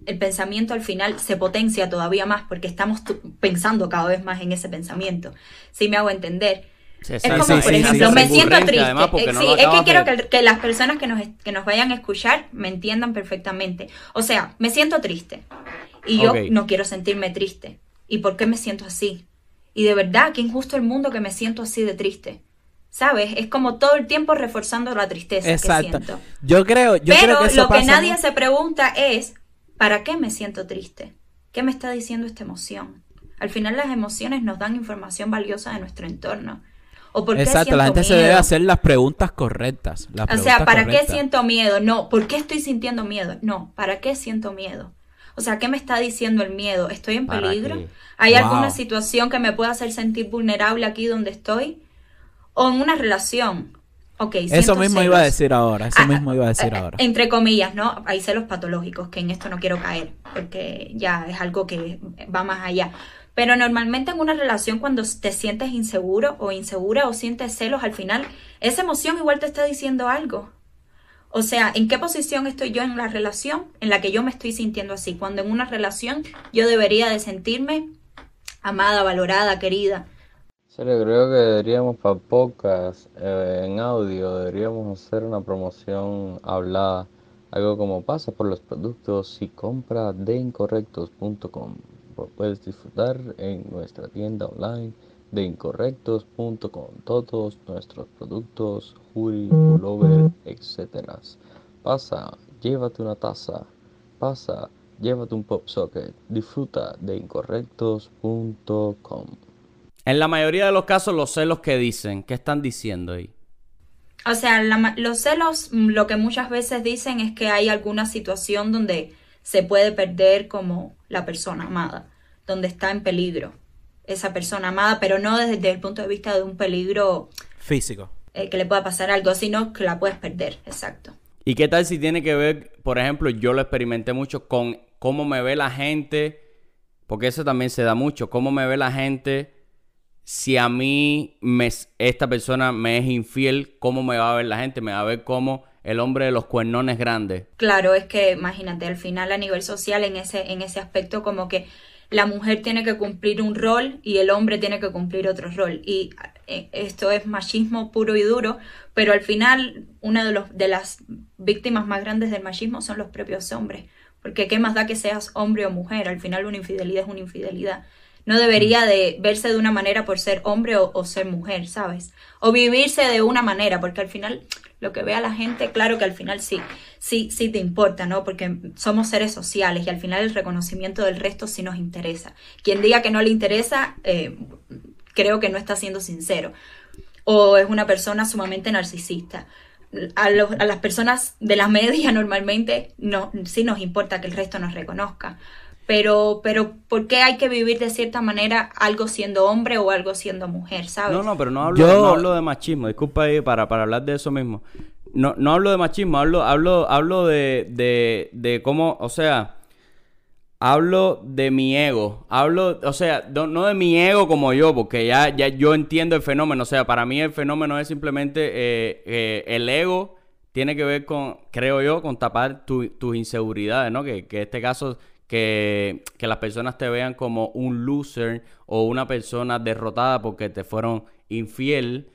el pensamiento al final se potencia todavía más porque estamos pensando cada vez más en ese pensamiento. Si me hago entender. es como, por ejemplo, me siento triste. Sí, es que quiero que, las personas que nos, que nos vayan a escuchar me entiendan perfectamente. O sea, me siento triste y yo no quiero sentirme triste. ¿Y por qué me siento así? Y de verdad, qué injusto el mundo que me siento así de triste. ¿Sabes? Es como todo el tiempo reforzando la tristeza Exacto. que siento. Yo creo, yo Pero creo que lo que nadie se pregunta es ¿Para qué me siento triste? ¿Qué me está diciendo esta emoción? Al final las emociones nos dan información valiosa de nuestro entorno. ¿O por qué Exacto, la gente se debe hacer las preguntas correctas. o sea, ¿para qué siento miedo? No, ¿por qué estoy sintiendo miedo? No, ¿para qué siento miedo? O sea, ¿qué me está diciendo el miedo? ¿Estoy en peligro? ¿Hay alguna situación que me pueda hacer sentir vulnerable aquí donde estoy? ¿O en una relación? Eso mismo iba a decir ahora, eso ah, mismo iba a decir ah, ahora. Entre comillas, ¿no? Hay celos patológicos, que en esto no quiero caer, porque ya es algo que va más allá. Pero normalmente en una relación cuando te sientes inseguro o insegura o sientes celos, al final esa emoción igual te está diciendo algo. O sea, ¿en qué posición estoy yo en la relación en la que yo me estoy sintiendo así? Cuando en una relación yo debería de sentirme amada, valorada, querida serio, creo que deberíamos para pocas eh, en audio, deberíamos hacer una promoción hablada. Algo como pasa por los productos y compra de incorrectos.com. Puedes disfrutar en nuestra tienda online de incorrectos.com todos nuestros productos, hoodie, pullover, etc. Pasa, llévate una taza. Pasa, llévate un pop socket. Disfruta de incorrectos.com. En la mayoría de los casos, los celos que dicen, ¿qué están diciendo ahí? O sea, los celos mm, lo que muchas veces dicen es que hay alguna situación donde se puede perder como la persona amada, donde está en peligro esa persona amada, pero no desde el punto de vista de un peligro físico. Eh, que le pueda pasar algo, sino que la puedes perder, exacto. ¿Y qué tal si tiene que ver, por ejemplo, yo lo experimenté mucho con cómo me ve la gente, porque eso también se da mucho, cómo me ve la gente si a mí me, esta persona me es infiel, ¿cómo me va a ver la gente? Me va a ver como el hombre de los cuernones grandes. Claro, es que imagínate, al final a nivel social en ese, en ese aspecto como que la mujer tiene que cumplir un rol y el hombre tiene que cumplir otro rol. Y eh, esto es machismo puro y duro, pero al final una de, los, de las víctimas más grandes del machismo son los propios hombres. Porque qué más da que seas hombre o mujer, al final una infidelidad es una infidelidad. No debería de verse de una manera por ser hombre o, ser mujer, ¿sabes? O vivirse de una manera, porque al final lo que vea la gente, claro que al final sí, sí, sí te importa, ¿no? Porque somos seres sociales y al final el reconocimiento del resto sí nos interesa. Quien diga que no le interesa, eh, creo que no está siendo sincero. O es una persona sumamente narcisista. A, a, las personas de la media normalmente no, sí nos importa que el resto nos reconozca. Pero, pero, ¿por qué hay que vivir de cierta manera algo siendo hombre o algo siendo mujer, sabes? No, no, pero no hablo, no hablo de machismo. Disculpa ahí para, para hablar de eso mismo. No, no hablo de machismo, hablo, hablo, hablo de, de, de cómo, o sea, hablo de mi ego. Hablo, o sea, no, de mi ego como yo, porque ya, ya yo entiendo el fenómeno. O sea, para mí el fenómeno es simplemente eh, eh, el ego tiene que ver con, creo yo, con tapar tus inseguridades, ¿no? Que, que en este caso que, las personas te vean como un loser o una persona derrotada porque te fueron infiel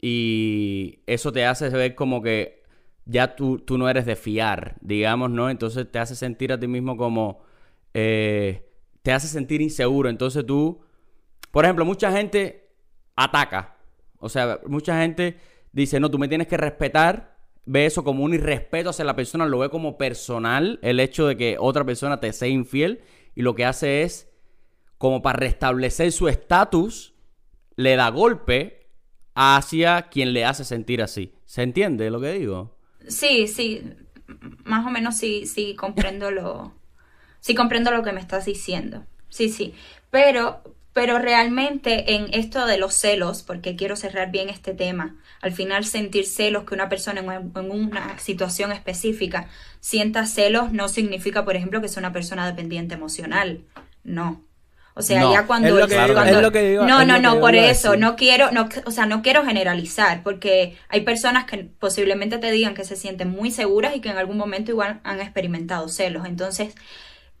y eso te hace ver como que ya tú, tú no eres de fiar, digamos, ¿no? Entonces te hace sentir a ti mismo como... Eh, te hace sentir inseguro. Entonces tú... Por ejemplo, mucha gente ataca. O sea, mucha gente dice, no, tú me tienes que respetar ve eso como un irrespeto hacia la persona, lo ve como personal el hecho de que otra persona te sea infiel y lo que hace es, como para restablecer su estatus, le da golpe hacia quien le hace sentir así. ¿Se entiende lo que digo? Sí, sí, más o menos sí, sí comprendo lo, sí comprendo lo que me estás diciendo. Sí, sí, pero pero realmente en esto de los celos, porque quiero cerrar bien este tema, al final sentir celos que una persona en, una situación específica sienta celos no significa, por ejemplo, que sea una persona dependiente emocional. No. O sea, ya cuando, no, no, no, por eso no quiero, no, o sea, no quiero generalizar, porque hay personas que posiblemente te digan que se sienten muy seguras y que en algún momento igual han experimentado celos. Entonces,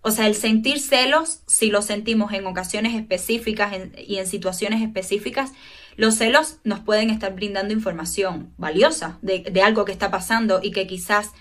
o sea, el sentir celos, si lo sentimos en ocasiones específicas y en situaciones específicas, los celos nos pueden estar brindando información valiosa de, algo que está pasando y que quizás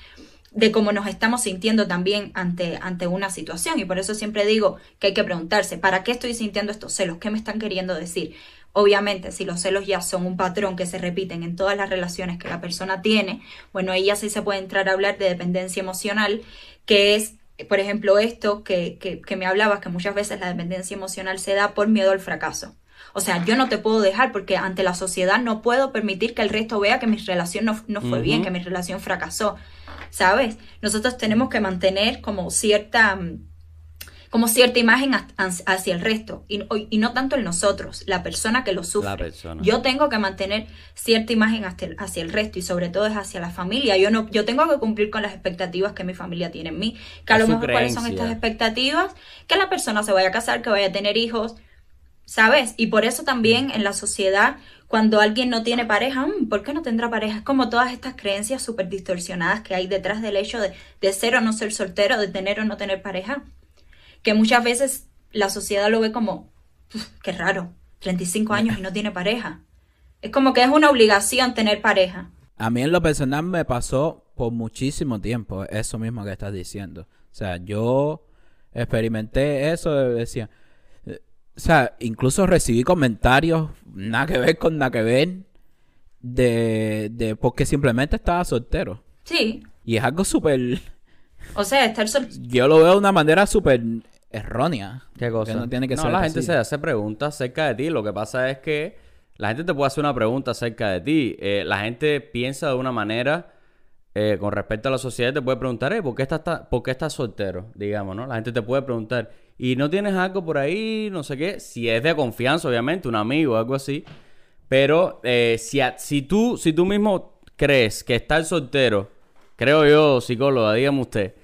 de cómo nos estamos sintiendo también ante, ante una situación. Y por eso siempre digo que hay que preguntarse, ¿para qué estoy sintiendo estos celos? ¿Qué me están queriendo decir? Obviamente, si los celos ya son un patrón que se repiten en todas las relaciones que la persona tiene, bueno, ahí ya sí se puede entrar a hablar de dependencia emocional, que es por ejemplo, esto que, que, me hablabas, que muchas veces la dependencia emocional se da por miedo al fracaso. O sea, yo no te puedo dejar porque ante la sociedad no puedo permitir que el resto vea que mi relación no, no fue bien, que mi relación fracasó. ¿Sabes? Nosotros tenemos que mantener como cierta mm, como cierta imagen hacia el resto y, y, no tanto en nosotros, la persona que lo sufre. Yo tengo que mantener cierta imagen hacia el, resto y sobre todo es hacia la familia. Yo no yo tengo que cumplir con las expectativas que mi familia tiene en mí. Que a lo mejor cuáles son estas expectativas, que la persona se vaya a casar, que vaya a tener hijos, ¿sabes? Y por eso también en la sociedad cuando alguien no tiene pareja, mm, ¿por qué no tendrá pareja? Es como todas estas creencias súper distorsionadas que hay detrás del hecho de, de ser o no ser soltero, de tener o no tener pareja que muchas veces la sociedad lo ve como, qué raro, 35 años y no tiene pareja. Es como que es una obligación tener pareja. A mí en lo personal me pasó por muchísimo tiempo eso mismo que estás diciendo. O sea, yo experimenté eso, decía, o sea, incluso recibí comentarios, nada que ver con nada que ver, de, de porque simplemente estaba soltero. Sí. Y es algo súper... O sea, estar soltero... Yo lo veo de una manera súper errónea. ¿Qué cosa? no tiene que ser la gente se hace preguntas acerca de ti. Lo que pasa es que la gente te puede hacer una pregunta acerca de ti. Eh, la gente piensa de una manera eh, con respecto a la sociedad. Te puede preguntar, eh, ¿por, qué estás, ¿por qué estás soltero? Digamos, ¿no? La gente te puede preguntar, ¿y no tienes algo por ahí? No sé qué. Si es de confianza, obviamente, un amigo o algo así. Pero eh, si, si, tú, si tú mismo crees que estar soltero, creo yo, psicóloga, dígame usted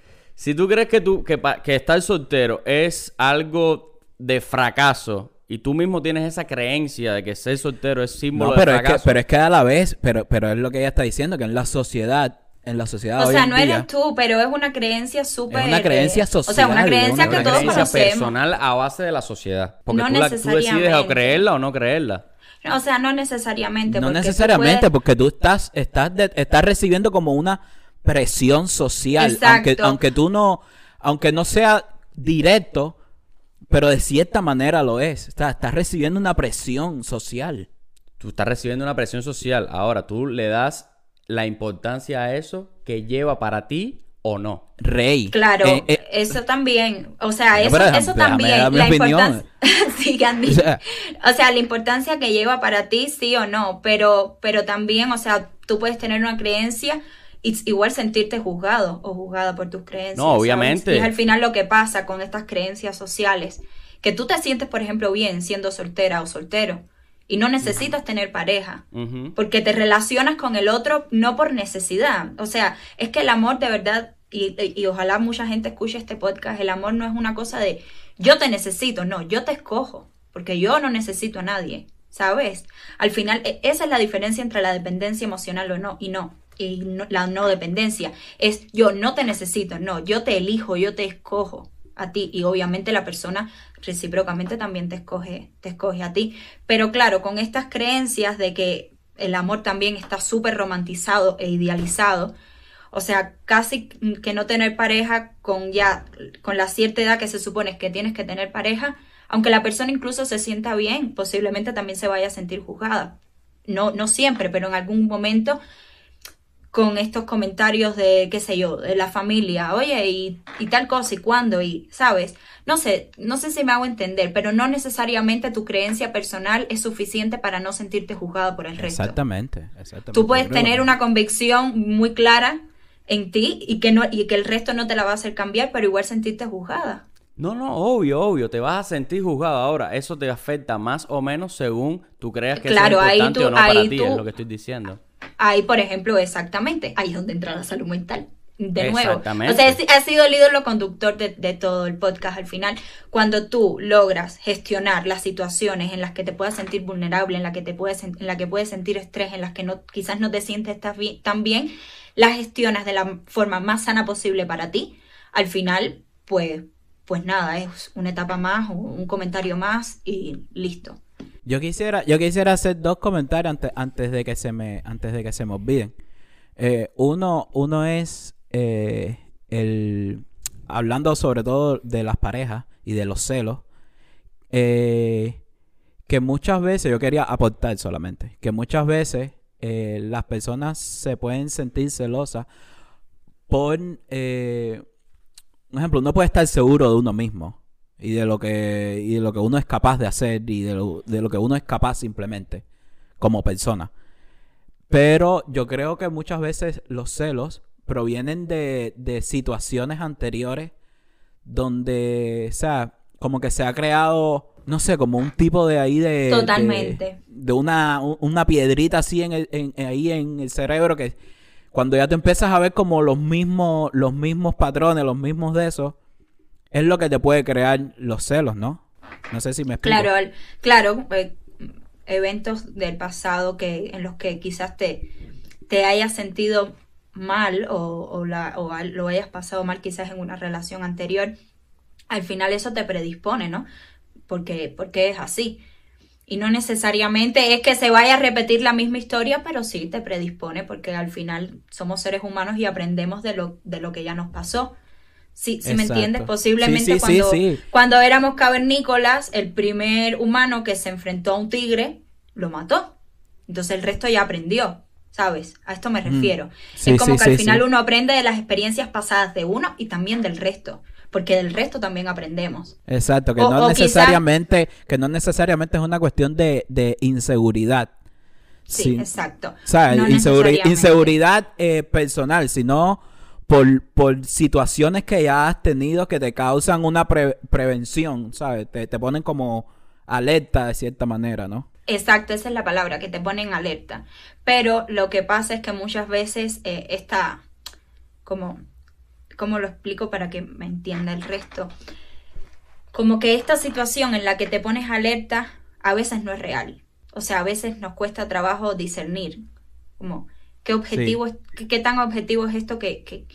si tú crees que, tú, que, que estar soltero es algo de fracaso y tú mismo tienes esa creencia de que ser soltero es símbolo pero de fracaso. Es que, pero es que a la vez, pero, pero es lo que ella está diciendo, que en la sociedad en la sociedad O hoy sea, en no día. eres tú, pero es una creencia súper... Es una creencia eh, O sea, social, una es creencia una que Una todos creencia conocemos. personal a base de la sociedad. Porque No tú, la- tú decides o creerla o no creerla. O sea, no necesariamente. No porque tú necesariamente, puedes- porque tú estás, estás, de- estás recibiendo como una presión social, aunque, aunque tú no, aunque no sea directo, pero de cierta manera lo es. Estás, estás recibiendo una presión social. Tú estás recibiendo una presión social. Ahora, tú le das la importancia a eso que lleva para ti o no. Rey. Claro, Eh, eh, eso también. O sea, eso, déjame- eso también. La opinión. importancia. sí, Gandhi. O sea- O sea, la importancia que lleva para ti, sí o no. Pero, pero también, o sea, tú puedes tener una creencia y s- igual sentirte juzgado o juzgada por tus creencias. No, ¿sabes? obviamente. Y es al final lo que pasa con estas creencias sociales. Que tú te sientes, por ejemplo, bien siendo soltera o soltero. Y no necesitas tener pareja. Porque te relacionas con el otro no por necesidad. O sea, es que el amor de verdad, y, y- y ojalá mucha gente escuche este podcast, el amor no es una cosa de yo te necesito, no, yo te escojo, porque yo no necesito a nadie, ¿sabes? Al final, e- esa es la diferencia entre la dependencia emocional o no, y no, y no- la no dependencia. Es yo no te necesito, no, yo te elijo, yo te escojo a ti y obviamente la persona recíprocamente también te escoge, te escoge a ti. Pero claro, con estas creencias de que el amor también está súper romantizado e idealizado, o sea, casi que no tener pareja con ya, con la cierta edad que se supone que tienes que tener pareja, aunque la persona incluso se sienta bien, posiblemente también se vaya a sentir juzgada. No, no siempre, pero en algún momento con estos comentarios de, qué sé yo, de la familia, oye, y, y tal cosa, y cuándo, y, ¿sabes? No sé, no sé si me hago entender, pero no necesariamente tu creencia personal es suficiente para no sentirte juzgado por el resto. Exactamente, exactamente. Tú puedes tener una convicción muy clara en ti y que, no, y que el resto no te la va a hacer cambiar, pero igual sentirte juzgada. No, no, obvio, obvio, te vas a sentir juzgado. Ahora, eso te afecta más o menos según tú creas que Claro, es ahí importante tú- o no para ti, es lo que estoy diciendo. Ahí, por ejemplo, exactamente, ahí es donde entra la salud mental. De nuevo. O sea, ha sido el ídolo conductor de, de todo el podcast al final. Cuando tú logras gestionar las situaciones en las que te puedas sentir vulnerable, en la que te puedes, en la que puedes sentir estrés, en las que no, quizás no te sientes tan bien, las gestionas de la forma más sana posible para ti. Al final, pues, pues nada, es una etapa más, un comentario más y listo. Yo quisiera, yo quisiera hacer dos comentarios antes, antes de que se me, antes de que se me olviden. Eh, uno, uno es eh, el hablando sobre todo de las parejas y de los celos. eh, que muchas veces, yo quería aportar solamente, que muchas veces eh, las personas se pueden sentir celosas por eh, un ejemplo, uno puede estar seguro de uno mismo y de lo que y de lo que uno es capaz de hacer y de lo, de lo que uno es capaz simplemente como persona. Pero yo creo que muchas veces los celos provienen de, de situaciones anteriores donde, o sea, como que se ha creado, no sé, como un tipo de ahí de... Totalmente. De, de una, un- una piedrita así en el- en- ahí en el cerebro que cuando ya te empiezas a ver como los mismos, los mismos patrones, los mismos de esos, es lo que te puede crear los celos, ¿no? No sé si me explico. Claro, claro, eh, eventos del pasado que en los que quizás te, te hayas sentido mal o, o la, o lo hayas pasado mal quizás en una relación anterior, al final eso te predispone, ¿no? Porque, porque es así. Y no necesariamente es que se vaya a repetir la misma historia, pero sí te predispone, porque al final somos seres humanos y aprendemos de lo, de lo que ya nos pasó. Sí, sí me entiendes, posiblemente Sí, sí, sí, cuando, sí. cuando éramos cavernícolas, el primer humano que se enfrentó a un tigre lo mató. Entonces el resto ya aprendió, ¿sabes? A esto me refiero. Mm. Sí, es como que al final uno aprende de las experiencias pasadas de uno y también del resto, porque del resto también aprendemos. Exacto, que O- no o quizá- necesariamente, que no necesariamente es una cuestión de, de inseguridad. Sí, exacto. O sea, No inseguri- necesariamente. inseguridad eh, personal, sino por, por situaciones que ya has tenido que te causan una pre- prevención, ¿sabes? Te, te ponen como alerta de cierta manera, ¿no? Exacto, esa es la palabra, que te pone en alerta. Pero lo que pasa es que muchas veces eh, esta, como, ¿cómo lo explico para que me entienda el resto? Como que esta situación en la que te pones alerta a veces no es real. O sea, a veces nos cuesta trabajo discernir. Como, ¿Qué objetivo, es- qué, qué tan objetivo es esto que, que-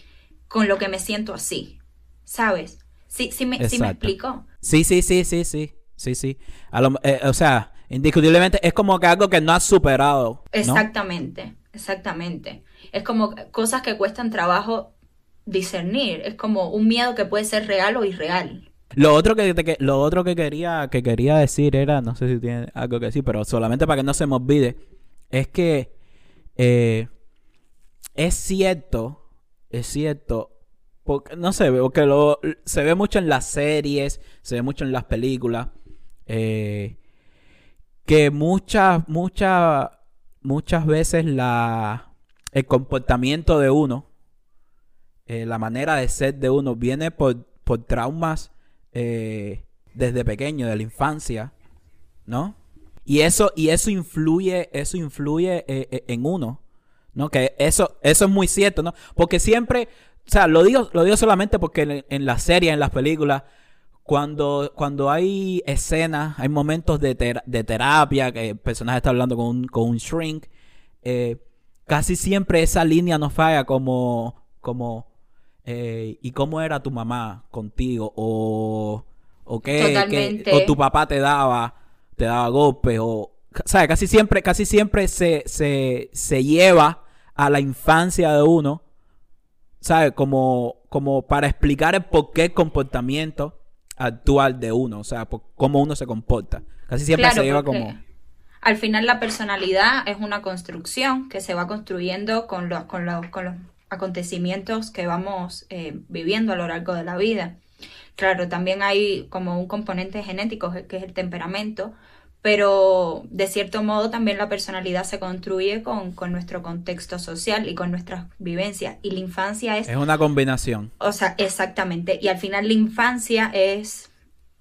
con lo que me siento así? ¿Sabes? Sí, sí me, sí me explico. Sí, sí, sí, sí, sí. Sí, sí. A lo- eh, o sea, indiscutiblemente es como que algo que no has superado. ¿no? Exactamente, exactamente. Es como cosas que cuestan trabajo discernir. Es como un miedo que puede ser real o irreal. Lo otro que, te- que- lo otro que quería que quería decir era, no sé si tiene algo que decir, pero solamente para que no se me olvide, es que eh, es cierto, es cierto, porque no sé, porque lo, se ve mucho en las series, se ve mucho en las películas, eh, que muchas, muchas, muchas veces la el comportamiento de uno, eh, la manera de ser de uno viene por, por traumas eh, desde pequeño, de la infancia, ¿no? Y eso, y eso influye, eso influye en uno, ¿no? Que eso, eso es muy cierto, ¿no? Porque siempre, o sea, lo digo, lo digo solamente porque en, en las series, en las películas, cuando, cuando hay escenas, hay momentos de, tera- de terapia, que el personaje está hablando con un, con un shrink, eh, casi siempre esa línea no falla como, como, eh, ¿y cómo era tu mamá contigo? O, o qué, o tu papá te daba, te daba golpes, o, ¿sabes? Casi siempre, casi siempre se, se, se lleva a la infancia de uno, ¿sabes? Como, como para explicar el por qué el comportamiento actual de uno, o sea, por cómo uno se comporta. Casi siempre Claro, se lleva como... Al final la personalidad es una construcción que se va construyendo con los, con los, con los acontecimientos que vamos eh, viviendo a lo largo de la vida. Claro, también hay como un componente genético que es el temperamento, pero de cierto modo también la personalidad se construye con, con nuestro contexto social y con nuestras vivencias. Y la infancia es Es una combinación. o sea, exactamente. Y al final la infancia es,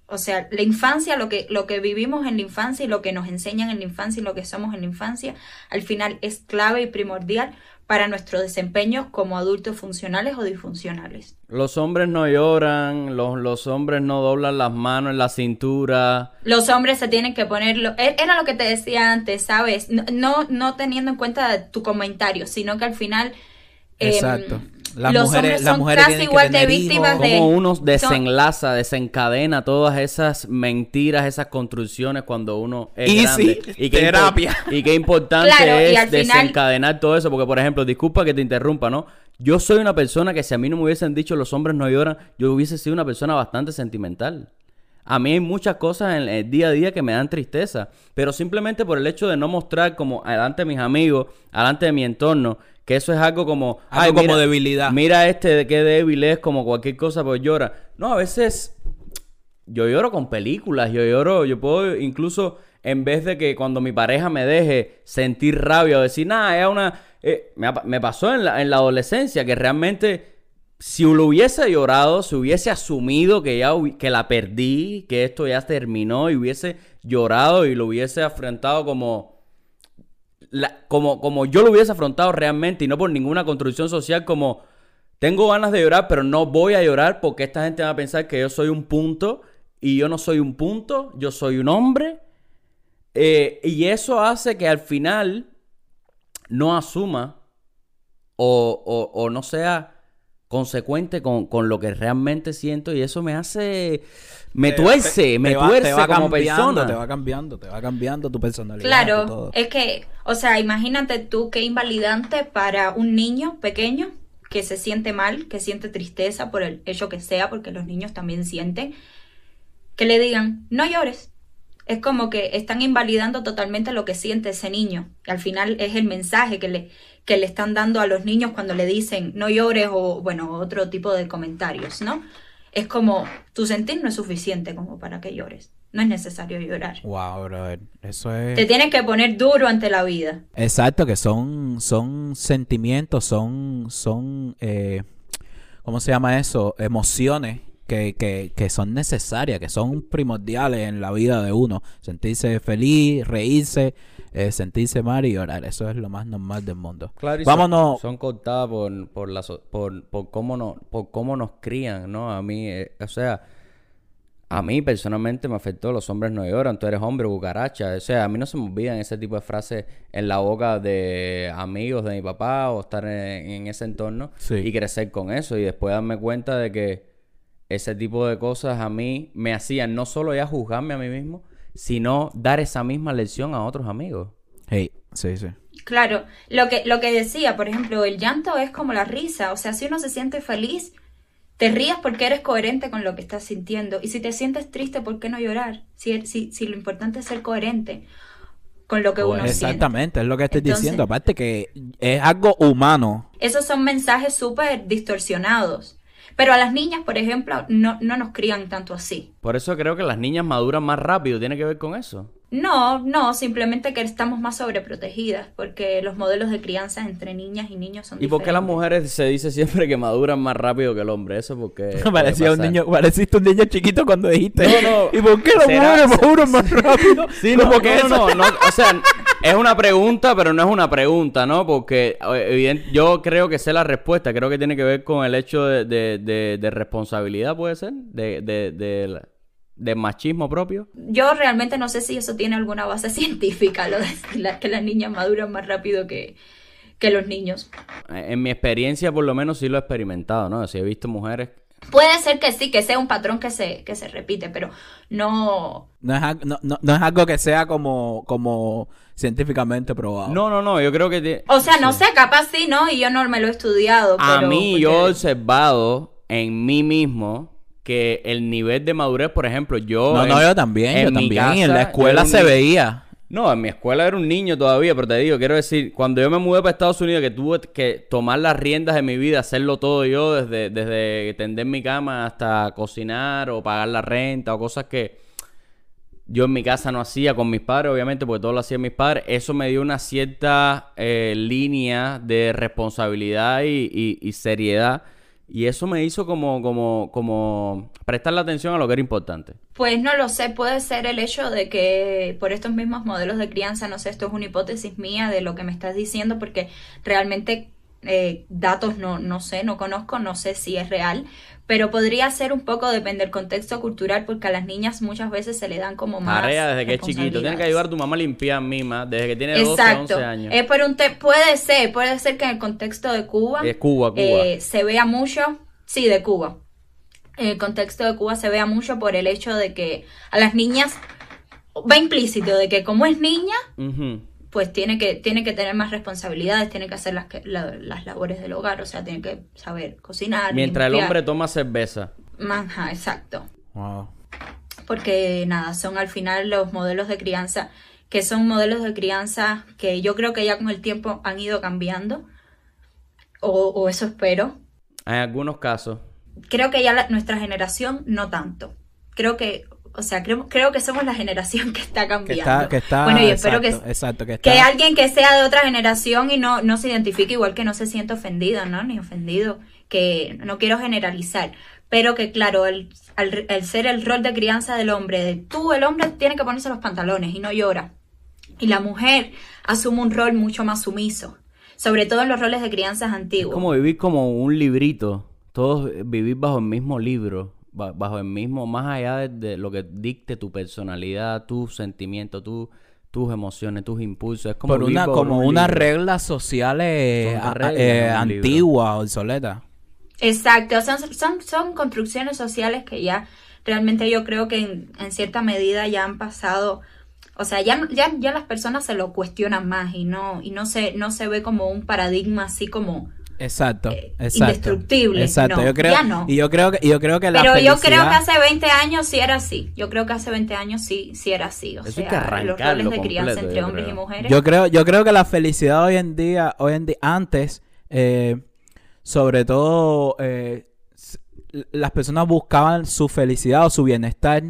o sea, la infancia, lo que, lo que vivimos en la infancia y lo que nos enseñan en la infancia y lo que somos en la infancia, al final es clave y primordial para nuestro desempeño como adultos funcionales o disfuncionales. Los hombres no lloran, los, los hombres no doblan las manos en la cintura. Los hombres se tienen que ponerlo, e- era lo que te decía antes, ¿sabes? No, no, no teniendo en cuenta tu comentario, sino que al final... em, Exacto. Las los mujeres- hombres las mujeres casi igual de víctimas de... Como uno son- desenlaza, desencadena todas esas mentiras, esas construcciones cuando uno es Easy, grande. Y qué terapia. Y qué importante Claro, es final- desencadenar todo eso. Porque, por ejemplo, disculpa que te interrumpa, ¿no? Yo soy una persona que si a mí no me hubiesen dicho los hombres no lloran, yo hubiese sido una persona bastante sentimental. A mí hay muchas cosas en el día a día que me dan tristeza, pero simplemente por el hecho de no mostrar como adelante de mis amigos, adelante de mi entorno, que eso es algo como... Algo como debilidad. Mira este de qué débil es, como cualquier cosa, pues llora. No, a veces yo lloro con películas, yo lloro, yo puedo incluso, en vez de que cuando mi pareja me deje sentir rabia o decir, nada, es una... eh, me, pasó en la, en la adolescencia que realmente si lo hubiese llorado, si hubiese asumido que ya que la perdí, que esto ya terminó y hubiese llorado y lo hubiese afrontado como como, como yo lo hubiese afrontado realmente y no por ninguna construcción social como tengo ganas de llorar, pero no voy a llorar porque esta gente va a pensar que yo soy un punto y yo no soy un punto, yo soy un hombre. Eh, y eso hace que al final no asuma o- o no sea consecuente con, con lo que realmente siento y eso me hace... Me Te- tuerce, te- me te va- tuerce te va como cambiando, persona. Te va cambiando, te va cambiando tu personalidad. Claro, todo. es que, o sea, imagínate tú qué invalidante para un niño pequeño que se siente mal, que siente tristeza por el hecho que sea, porque los niños también sienten, que le digan, no llores. Es como que están invalidando totalmente lo que siente ese niño. Y al final es el mensaje que le, que le están dando a los niños cuando le dicen no llores o, bueno, otro tipo de comentarios, ¿no? Es como, tu sentir no es suficiente como para que llores. No es necesario llorar. Wow, brother. Eso es. Te tienes que poner duro ante la vida. Exacto, que son, son sentimientos, son, son, eh, ¿cómo se llama eso? Emociones que, que, que son necesarias, que son primordiales en la vida de uno. Sentirse feliz, reírse, eh, sentirse mal y llorar. Eso es lo más normal del mundo. Claro, y son- Vámonos. Son, cortadas por, por, la, por, por, cómo nos, por cómo nos crían, ¿no? A mí, eh, o sea, A mí personalmente me afectó, los hombres no lloran, tú eres hombre, cucaracha. O sea, a mí no se me olvidan ese tipo de frases en la boca de amigos de mi papá o estar en, en ese entorno Sí. y crecer con eso y después darme cuenta de que ese tipo de cosas a mí me hacían no solo ya juzgarme a mí mismo, sino dar esa misma lección a otros amigos. Hey, sí, sí. Claro, lo que, lo que decía, por ejemplo, el llanto es como la risa, o sea, si uno se siente feliz, te rías porque eres coherente con lo que estás sintiendo, y si te sientes triste, ¿por qué no llorar? Si, si, si lo importante es ser coherente con lo que uno siente. Exactamente, es lo que estoy Entonces- diciendo. Aparte que es algo humano. Esos son mensajes súper distorsionados. Pero a las niñas, por ejemplo, no, no nos crían tanto así. Por eso creo que las niñas maduran más rápido, tiene que ver con eso. No, no, simplemente que estamos más sobreprotegidas, porque los modelos de crianza entre niñas y niños son ¿Y por qué las mujeres se dice siempre que maduran más rápido que el hombre? Eso porque... Parecía un niño, pareciste un niño chiquito cuando dijiste. No, no. ¿Y por qué las ¿Será- mujeres maduran más rápido? Sí, no, Como no, que no, eso- no, no, o sea, es una pregunta, pero no es una pregunta, ¿no? Porque eh, yo creo que sé la respuesta, creo que tiene que ver con el hecho de, de- de- de responsabilidad, ¿puede ser? De, de, de, machismo propio. Yo realmente no sé si eso tiene alguna base científica, lo de la- que las niñas maduran más rápido que, que los niños. En mi experiencia, por lo menos, sí lo he experimentado, ¿no? Si he visto mujeres... Puede ser que sí, que sea un patrón que se, que se repite, pero no... No es, no, no- no es algo que sea como, como científicamente probado. No, no, no, yo creo que... O sea, no sé, capaz sí, ¿no? Y yo no me lo he estudiado. A pero- mí, porque- yo he observado en mí mismo que el nivel de madurez, por ejemplo, yo... no, no, yo también, en yo mi también. en la escuela se veía. No, en mi escuela era un niño todavía, pero te digo, quiero decir, cuando yo me mudé para Estados Unidos, que tuve que tomar las riendas de mi vida, hacerlo todo yo, desde, desde tender mi cama hasta cocinar o pagar la renta o cosas que yo en mi casa no hacía con mis padres, obviamente, porque todo lo hacían mis padres, eso me dio una cierta eh, línea de responsabilidad y, y- y seriedad. Y eso me hizo como, como, como prestarle atención a lo que era importante. Pues no lo sé, puede ser el hecho de que por estos mismos modelos de crianza, no sé, esto es una hipótesis mía de lo que me estás diciendo, porque realmente eh, datos no, no sé, no conozco, no sé si es real, pero podría ser un poco, depende del contexto cultural, porque a las niñas muchas veces se le dan como más Tarea desde que es chiquito. Tienes que ayudar a tu mamá a limpiar mima desde que tiene 12, Exacto. 11 años. Es por un te- puede ser, puede ser que en el contexto de Cuba, Es Cuba, Cuba. eh, se vea mucho, sí, de Cuba. En el contexto de Cuba se vea mucho por el hecho de que a las niñas va implícito de que como es niña, Ujú. Pues tiene que, tiene que tener más responsabilidades, tiene que hacer las, la- las labores del hogar, o sea, tiene que saber cocinar. Mientras el hombre toma cerveza. Ajá, exacto Wow. porque nada, son al final los modelos de crianza, que son modelos de crianza que yo creo que ya con el tiempo han ido cambiando, o, o eso espero. En algunos casos. Creo que ya la- nuestra generación no tanto. Creo que, o sea, creo, creo que somos la generación que está Que cambiando. está, que está. bueno, y exacto, espero que, exacto, que está. que alguien que sea de otra generación y no, no se identifique igual que no se sienta ofendido, ¿no? Ni ofendido, que no quiero generalizar, pero que claro, al, al, al ser el rol de crianza del hombre, de tú, el hombre tiene que ponerse los pantalones y no llora. Y la mujer asume un rol mucho más sumiso, sobre todo en los roles de crianzas Es antiguos. como vivir como un librito. Todos vivir bajo el mismo libro. Ba- Bajo el mismo, más allá de, de lo que dicte tu personalidad, tus sentimientos, tu- tus emociones, tus impulsos. Es como por una, bajo como un unas libro. reglas sociales eh, libro. antiguas, obsoletas. Exacto, son, son, son construcciones sociales que ya realmente yo creo que en, en cierta medida ya han pasado, o sea, ya, ya, ya las personas se lo cuestionan más y no, y no se, no se ve como un paradigma así como Exacto, Eh, exacto. indestructible, Exacto, no, yo creo, ya no. y yo creo que, y yo creo que la Pero yo creo que hace 20 años sí era así. Yo creo que hace 20 años sí, sí era así. O Eso sea, que los roles de crianza completo, entre yo hombres creo. y mujeres. Yo creo, yo creo que la felicidad hoy en día, hoy en día, antes, eh, sobre todo, eh, las personas buscaban su felicidad o su bienestar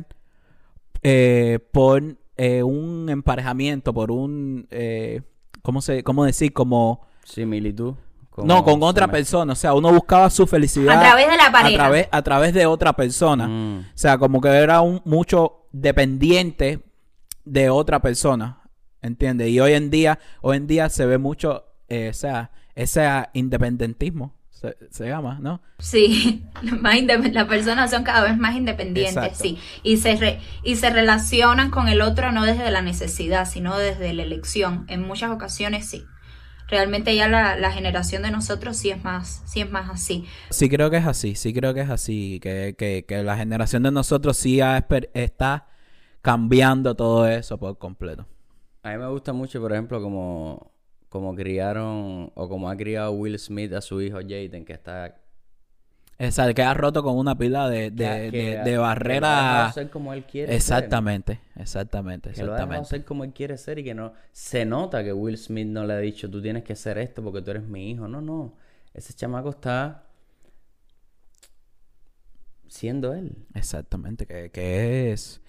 eh, por eh, un emparejamiento, por un, eh, ¿cómo se, cómo decir? Como, Similitud. Como no, con otra persona. O sea, uno buscaba su felicidad A través de la a pareja. través, a través de otra persona. Mm. O sea, como que era un mucho dependiente de otra persona. ¿Entiendes? Y hoy en día, hoy en día se ve mucho, eh, o sea, ese independentismo. Se, se llama, ¿no? Sí, más las personas son cada vez más independientes, Exacto. sí, y se re- y se relacionan con el otro no desde la necesidad, sino desde la elección. En muchas ocasiones sí. Realmente ya la, la generación de nosotros sí es más, sí es más así. Sí creo que es así, sí creo que es así, que, que, que la generación de nosotros sí ha está cambiando todo eso por completo. A mí me gusta mucho, por ejemplo, como, como criaron o como ha criado Will Smith a su hijo Jaden, que está... Exacto, que ha roto con una pila de, de, que- de- lo barreras. ser como él quiere ser. Exactamente, exactamente, Que lo exactamente. ser como él quiere ser y que no... Se nota que Will Smith no le ha dicho, tú tienes que hacer esto porque tú eres mi hijo. No, no. Ese chamaco está siendo él. Exactamente, que, que es,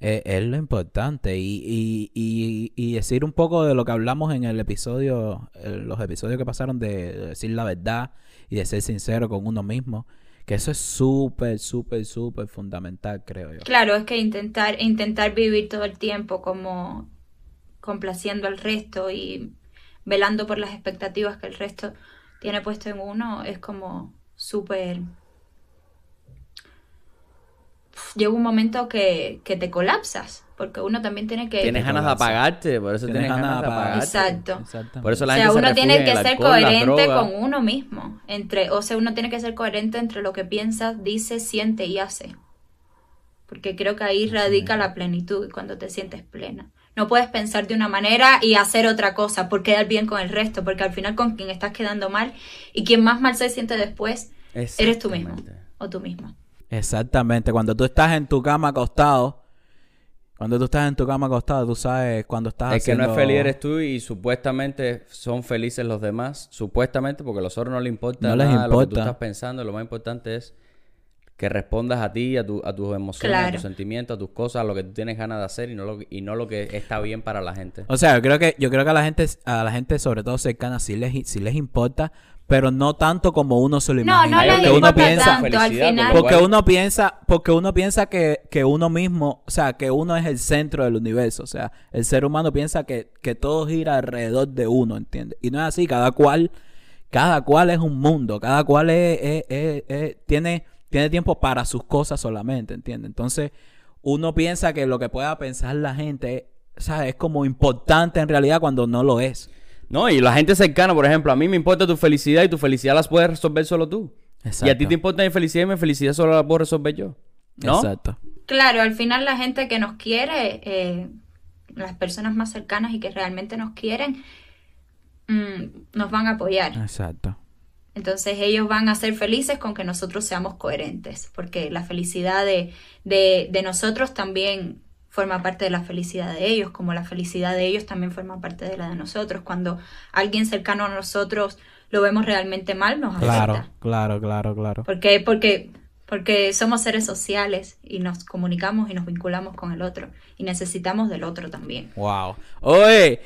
eh, es lo importante. Y, y, y, y decir un poco de lo que hablamos en el episodio, eh, los episodios que pasaron de decir la verdad y de ser sincero con uno mismo, que eso es súper, súper, súper fundamental, creo yo. Claro, es que intentar, intentar vivir todo el tiempo como complaciendo al resto y velando por las expectativas que el resto tiene puesto en uno es como súper... Llega un momento que, que te colapsas, porque uno también tiene que... Tienes ganas de apagarte, por eso tienes, ganas de apagarte. Exacto. Exactamente. Por eso O la sea, gente se uno tiene en que ser alcohol, coherente con uno mismo. Entre, o sea, uno tiene que ser coherente entre lo que piensa, dice, siente y hace. Porque creo que ahí radica la plenitud, cuando te sientes plena. No puedes pensar de una manera y hacer otra cosa por quedar bien con el resto, porque al final con quien estás quedando mal y quien más mal se siente después, eres tú mismo o tú misma. Exactamente, cuando tú estás en tu cama acostado, cuando tú estás en tu cama acostado, tú sabes cuando estás El que no es feliz eres tú y supuestamente son felices los demás. Supuestamente, porque a los otros no les importa No les nada lo que tú importa. estás pensando. Lo más importante es que respondas a ti, a, tu- a tus emociones, a Claro. tus sentimientos, a tus cosas, a lo que tú tienes ganas de hacer y no lo, y no lo que está bien para la gente. O sea, yo creo que yo creo que a la gente a la gente sobre todo cercana sí les sí les importa, pero no tanto como uno se lo No, imagina. no les porque que uno importa piensa tanto al final. porque uno piensa porque uno piensa que, que uno mismo, o sea, que uno es el centro del universo, o sea, el ser humano piensa que, que todo gira alrededor de uno, ¿entiendes? Y no es así, cada cual cada cual es un mundo, cada cual es, es- es- es- tiene tiene tiempo para sus cosas solamente, ¿entiendes? Entonces, uno piensa que lo que pueda pensar la gente, ¿sabes? Es como importante en realidad cuando no lo es. No, y la gente cercana, por ejemplo, a mí me importa tu felicidad y tu felicidad las puedes resolver solo tú. Y a ti Exacto. te importa mi felicidad y mi felicidad solo la puedo resolver yo. ¿No? Exacto. Claro, al final la gente que nos quiere, eh, las personas más cercanas y que realmente nos quieren, mm, nos van a apoyar. Exacto. Entonces ellos van a ser felices con que nosotros seamos coherentes, porque la felicidad de, de, de nosotros también forma parte de la felicidad de ellos, como la felicidad de ellos también forma parte de la de nosotros. Cuando alguien cercano a nosotros lo vemos realmente mal, nos Claro, afecta. claro, claro, claro. ¿Por qué? Porque, porque somos seres sociales y nos comunicamos y nos vinculamos con el otro y necesitamos del otro también. Wow. Oye,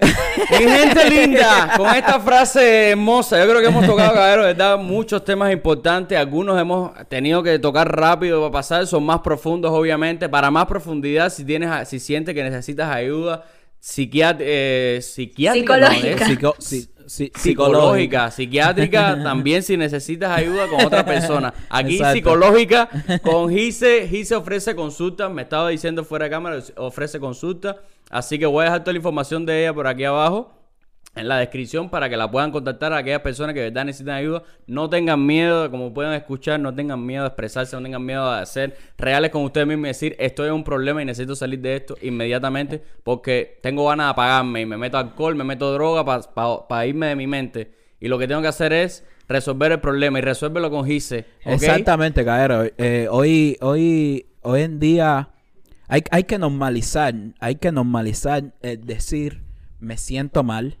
Mi gente linda, con esta frase hermosa, yo creo que hemos tocado, caballero, ¿verdad? Muchos temas importantes. Algunos hemos tenido que tocar rápido para pasar, son más profundos, obviamente. Para más profundidad, si tienes, si sientes que necesitas ayuda eh, psiquiátrica, ¿no? Psicológica. Si- psicológica, psiquiátrica, también si necesitas ayuda con otra persona. Aquí Exacto. psicológica, con Gise, Gise ofrece consultas, me estaba diciendo fuera de cámara, ofrece consultas, así que voy a dejar toda la información de ella por aquí abajo. En la descripción para que la puedan contactar a aquellas personas que de verdad necesitan ayuda. No tengan miedo, como pueden escuchar, no tengan miedo de expresarse, no tengan miedo de ser reales con ustedes mismos y decir, estoy en un problema y necesito salir de esto inmediatamente porque tengo ganas de apagarme y me meto alcohol, me meto droga para irme de mi mente. Y lo que tengo que hacer es resolver el problema y resuélvelo con Gise. Exactamente, Caero. Eh, hoy, hoy, hoy en día hay, hay que normalizar, hay que normalizar el decir me siento mal,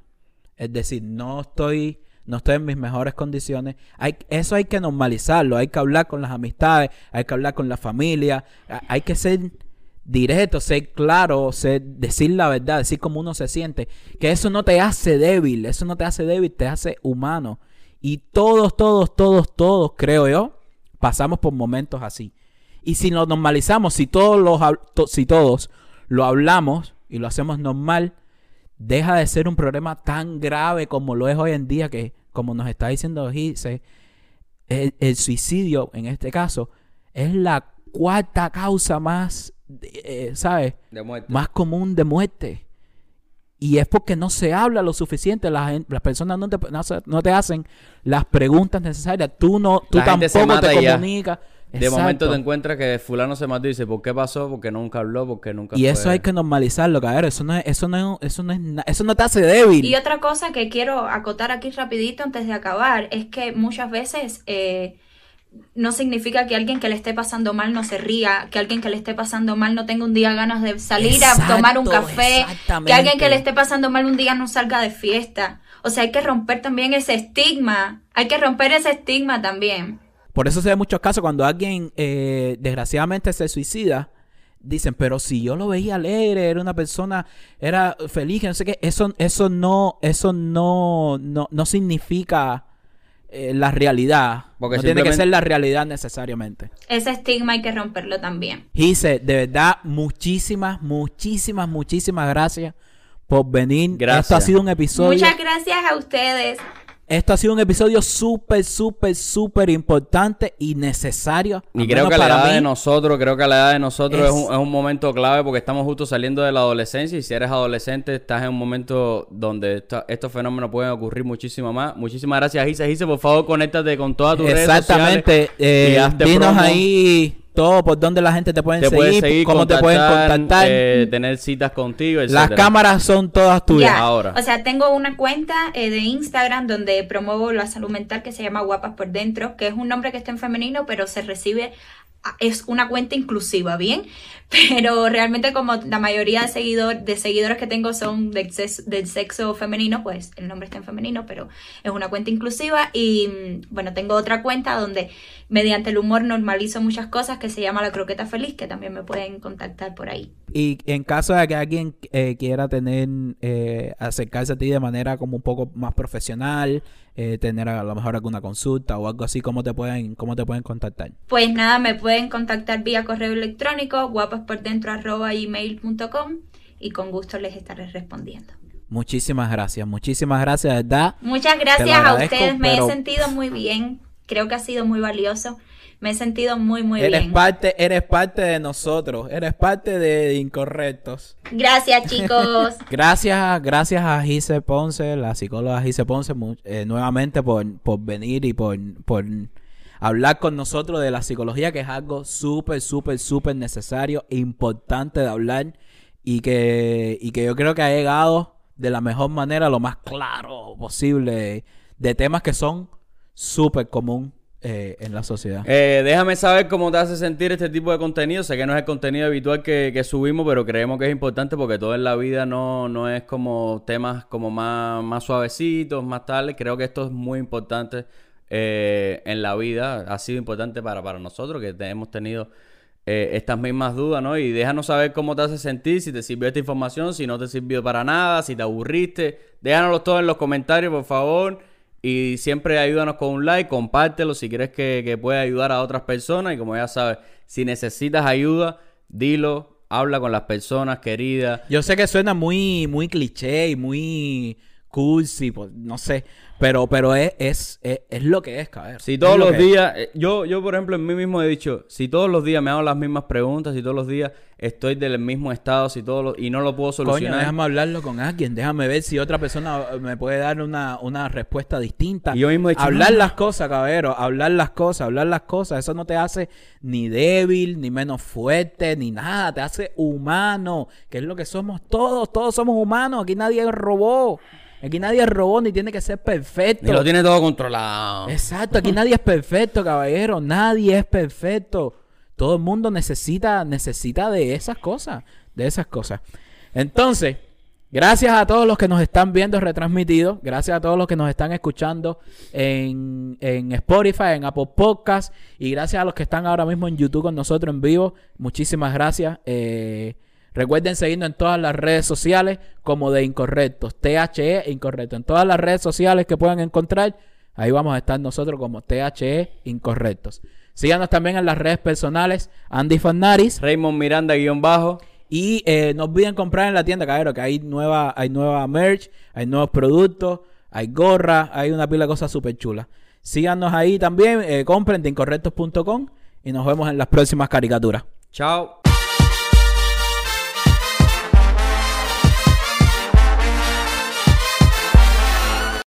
es decir, no estoy, no estoy en mis mejores condiciones. Eso hay que normalizarlo, hay que hablar con las amistades, hay que hablar con la familia, hay que ser directo, ser claro, ser, decir la verdad, decir cómo uno se siente, que eso no te hace débil, eso no te hace débil, te hace humano. Y todos, todos, todos, todos, creo yo, pasamos por momentos así. Y si lo normalizamos, si todos, los, si todos lo hablamos y lo hacemos normal, deja de ser un problema tan grave como lo es hoy en día que como nos está diciendo Gise, el, el suicidio, en este caso, es la cuarta causa más, eh, ¿sabes? De muerte. Más común de muerte. Y es porque no se habla lo suficiente, la gen- las personas no te, no te hacen las preguntas necesarias, tú no, tú La tampoco te ya. De momento te encuentras que fulano se mató y dice, ¿por qué pasó? Porque nunca habló, porque nunca Y fue- eso hay que normalizarlo, cabrón. Eso no es, eso no es, eso no es, na- eso no te hace débil. Y otra cosa que quiero acotar aquí rapidito antes de acabar es que muchas veces eh, no significa que alguien que le esté pasando mal no se ría, que alguien que le esté pasando mal no tenga un día ganas de salir Exacto, a tomar un café, que alguien que le esté pasando mal un día no salga de fiesta. O sea, hay que romper también ese estigma, hay que romper ese estigma también. Por eso se ve muchos casos cuando alguien eh, desgraciadamente se suicida. Dicen, pero si yo lo veía alegre, era una persona, era feliz, no sé qué, eso, eso no, eso no, no, no significa eh, la realidad. Porque no tiene que ser la realidad necesariamente. Ese estigma hay que romperlo también. Gise, de verdad, muchísimas, muchísimas, muchísimas gracias por venir. Gracias. Esto ha sido un episodio. Muchas gracias a ustedes. Esto ha sido un episodio súper, súper, súper importante y necesario. Y creo que a la edad de nosotros, creo que a la edad de nosotros es, Es- un, es un momento clave porque estamos justo saliendo de la adolescencia y si eres adolescente estás en un momento donde esta- estos fenómenos pueden ocurrir muchísimo más. Muchísimas gracias, Gise. Gise, por favor, conéctate con todas tus redes Exactamente. sociales eh, dinos promo. ahí todo por dónde la gente te puede seguir, cómo te pueden contactar, eh, tener citas contigo, Las cámaras son todas tuyas. Ya, ahora. O sea, tengo una cuenta eh, de Instagram donde promuevo la salud mental que se llama Guapas por Dentro, que es un nombre que está en femenino, pero se recibe, es una cuenta inclusiva, ¿bien? Pero realmente como la mayoría de, seguidor, de seguidores que tengo son del sexo, del sexo femenino, pues el nombre está en femenino, pero es una cuenta inclusiva. Y mm, bueno, tengo otra cuenta donde mediante el humor normalizo muchas cosas que se llama La Croqueta Feliz, que también me pueden contactar por ahí. Y en caso de que alguien eh, quiera tener, eh, acercarse a ti de manera como un poco más profesional, eh, tener a lo mejor alguna consulta o algo así, ¿cómo te pueden, cómo te pueden contactar? Pues nada, me pueden contactar vía correo electrónico guapaspordentro@gmail.com y con gusto les estaré respondiendo. Muchísimas gracias, muchísimas gracias, verdad. Muchas gracias a ustedes, me pero- he sentido muy bien, creo que ha sido muy valioso, me he sentido muy muy eres bien. parte, eres parte de nosotros, eres parte de Incorrectos. Gracias chicos. Gracias, gracias a Gise Ponce, la psicóloga Gise Ponce, eh, nuevamente por, por venir y por, por hablar con nosotros de la psicología, que es algo súper, súper, súper necesario, importante de hablar y que, y que yo creo que ha llegado de la mejor manera, lo más claro posible, de temas que son súper común eh, en la sociedad. Eh, déjame saber cómo te hace sentir este tipo de contenido. Sé que no es el contenido habitual que, subimos, pero creemos que es importante porque todo en la vida no, no es como temas como más, más suavecitos, más tales. Creo que esto es muy importante eh, en la vida. Ha sido importante para, para nosotros que hemos tenido eh, estas mismas dudas, ¿no? Y déjanos saber cómo te hace sentir, si te sirvió esta información, si no te sirvió para nada, si te aburriste. Déjanoslo todo en los comentarios, por favor. Y siempre ayúdanos con un like, compártelo si quieres que, que pueda ayudar a otras personas. Y como ya sabes, si necesitas ayuda, dilo, habla con las personas queridas. Yo sé que suena muy, muy cliché y muy cursi, pues, no sé, pero, pero es, es, es, es lo que es, cabrón. Si todos lo los días, eh, yo, yo por ejemplo en mí mismo he dicho, si todos los días me hago las mismas preguntas, si todos los días estoy del mismo estado, si todos los- y no lo puedo Coño, solucionar. déjame hablarlo con alguien, déjame ver si otra persona me puede dar una, una respuesta distinta. Y yo mismo he dicho, hablar no. las cosas, cabrero, hablar las cosas, hablar las cosas, eso no te hace ni débil, ni menos fuerte, ni nada, te hace humano, que es lo que somos todos, todos somos humanos, aquí nadie robó, aquí nadie robó ni tiene que ser perfecto. Y lo tiene todo controlado. Exacto, aquí nadie es perfecto, caballero, nadie es perfecto. Todo el mundo necesita, necesita de esas cosas, de esas cosas. Entonces, gracias a todos los que nos están viendo retransmitido, gracias a todos los que nos están escuchando en, en Spotify, en Apple Podcast, y gracias a los que están ahora mismo en YouTube con nosotros en vivo. Muchísimas gracias. Eh, recuerden seguirnos en todas las redes sociales como de Incorrectos, THE Incorrecto. En todas las redes sociales que puedan encontrar, ahí vamos a estar nosotros como THE Incorrectos. Síganos también en las redes personales, Andy Fanaris. Raymond Miranda guion bajo. Y eh, no olviden comprar en la tienda, caballero, que hay nueva, hay nueva merch, hay nuevos productos, hay gorras, hay una pila de cosas súper chulas. Síganos ahí también, eh, compren de incorrectos.com y nos vemos en las próximas caricaturas. Chao.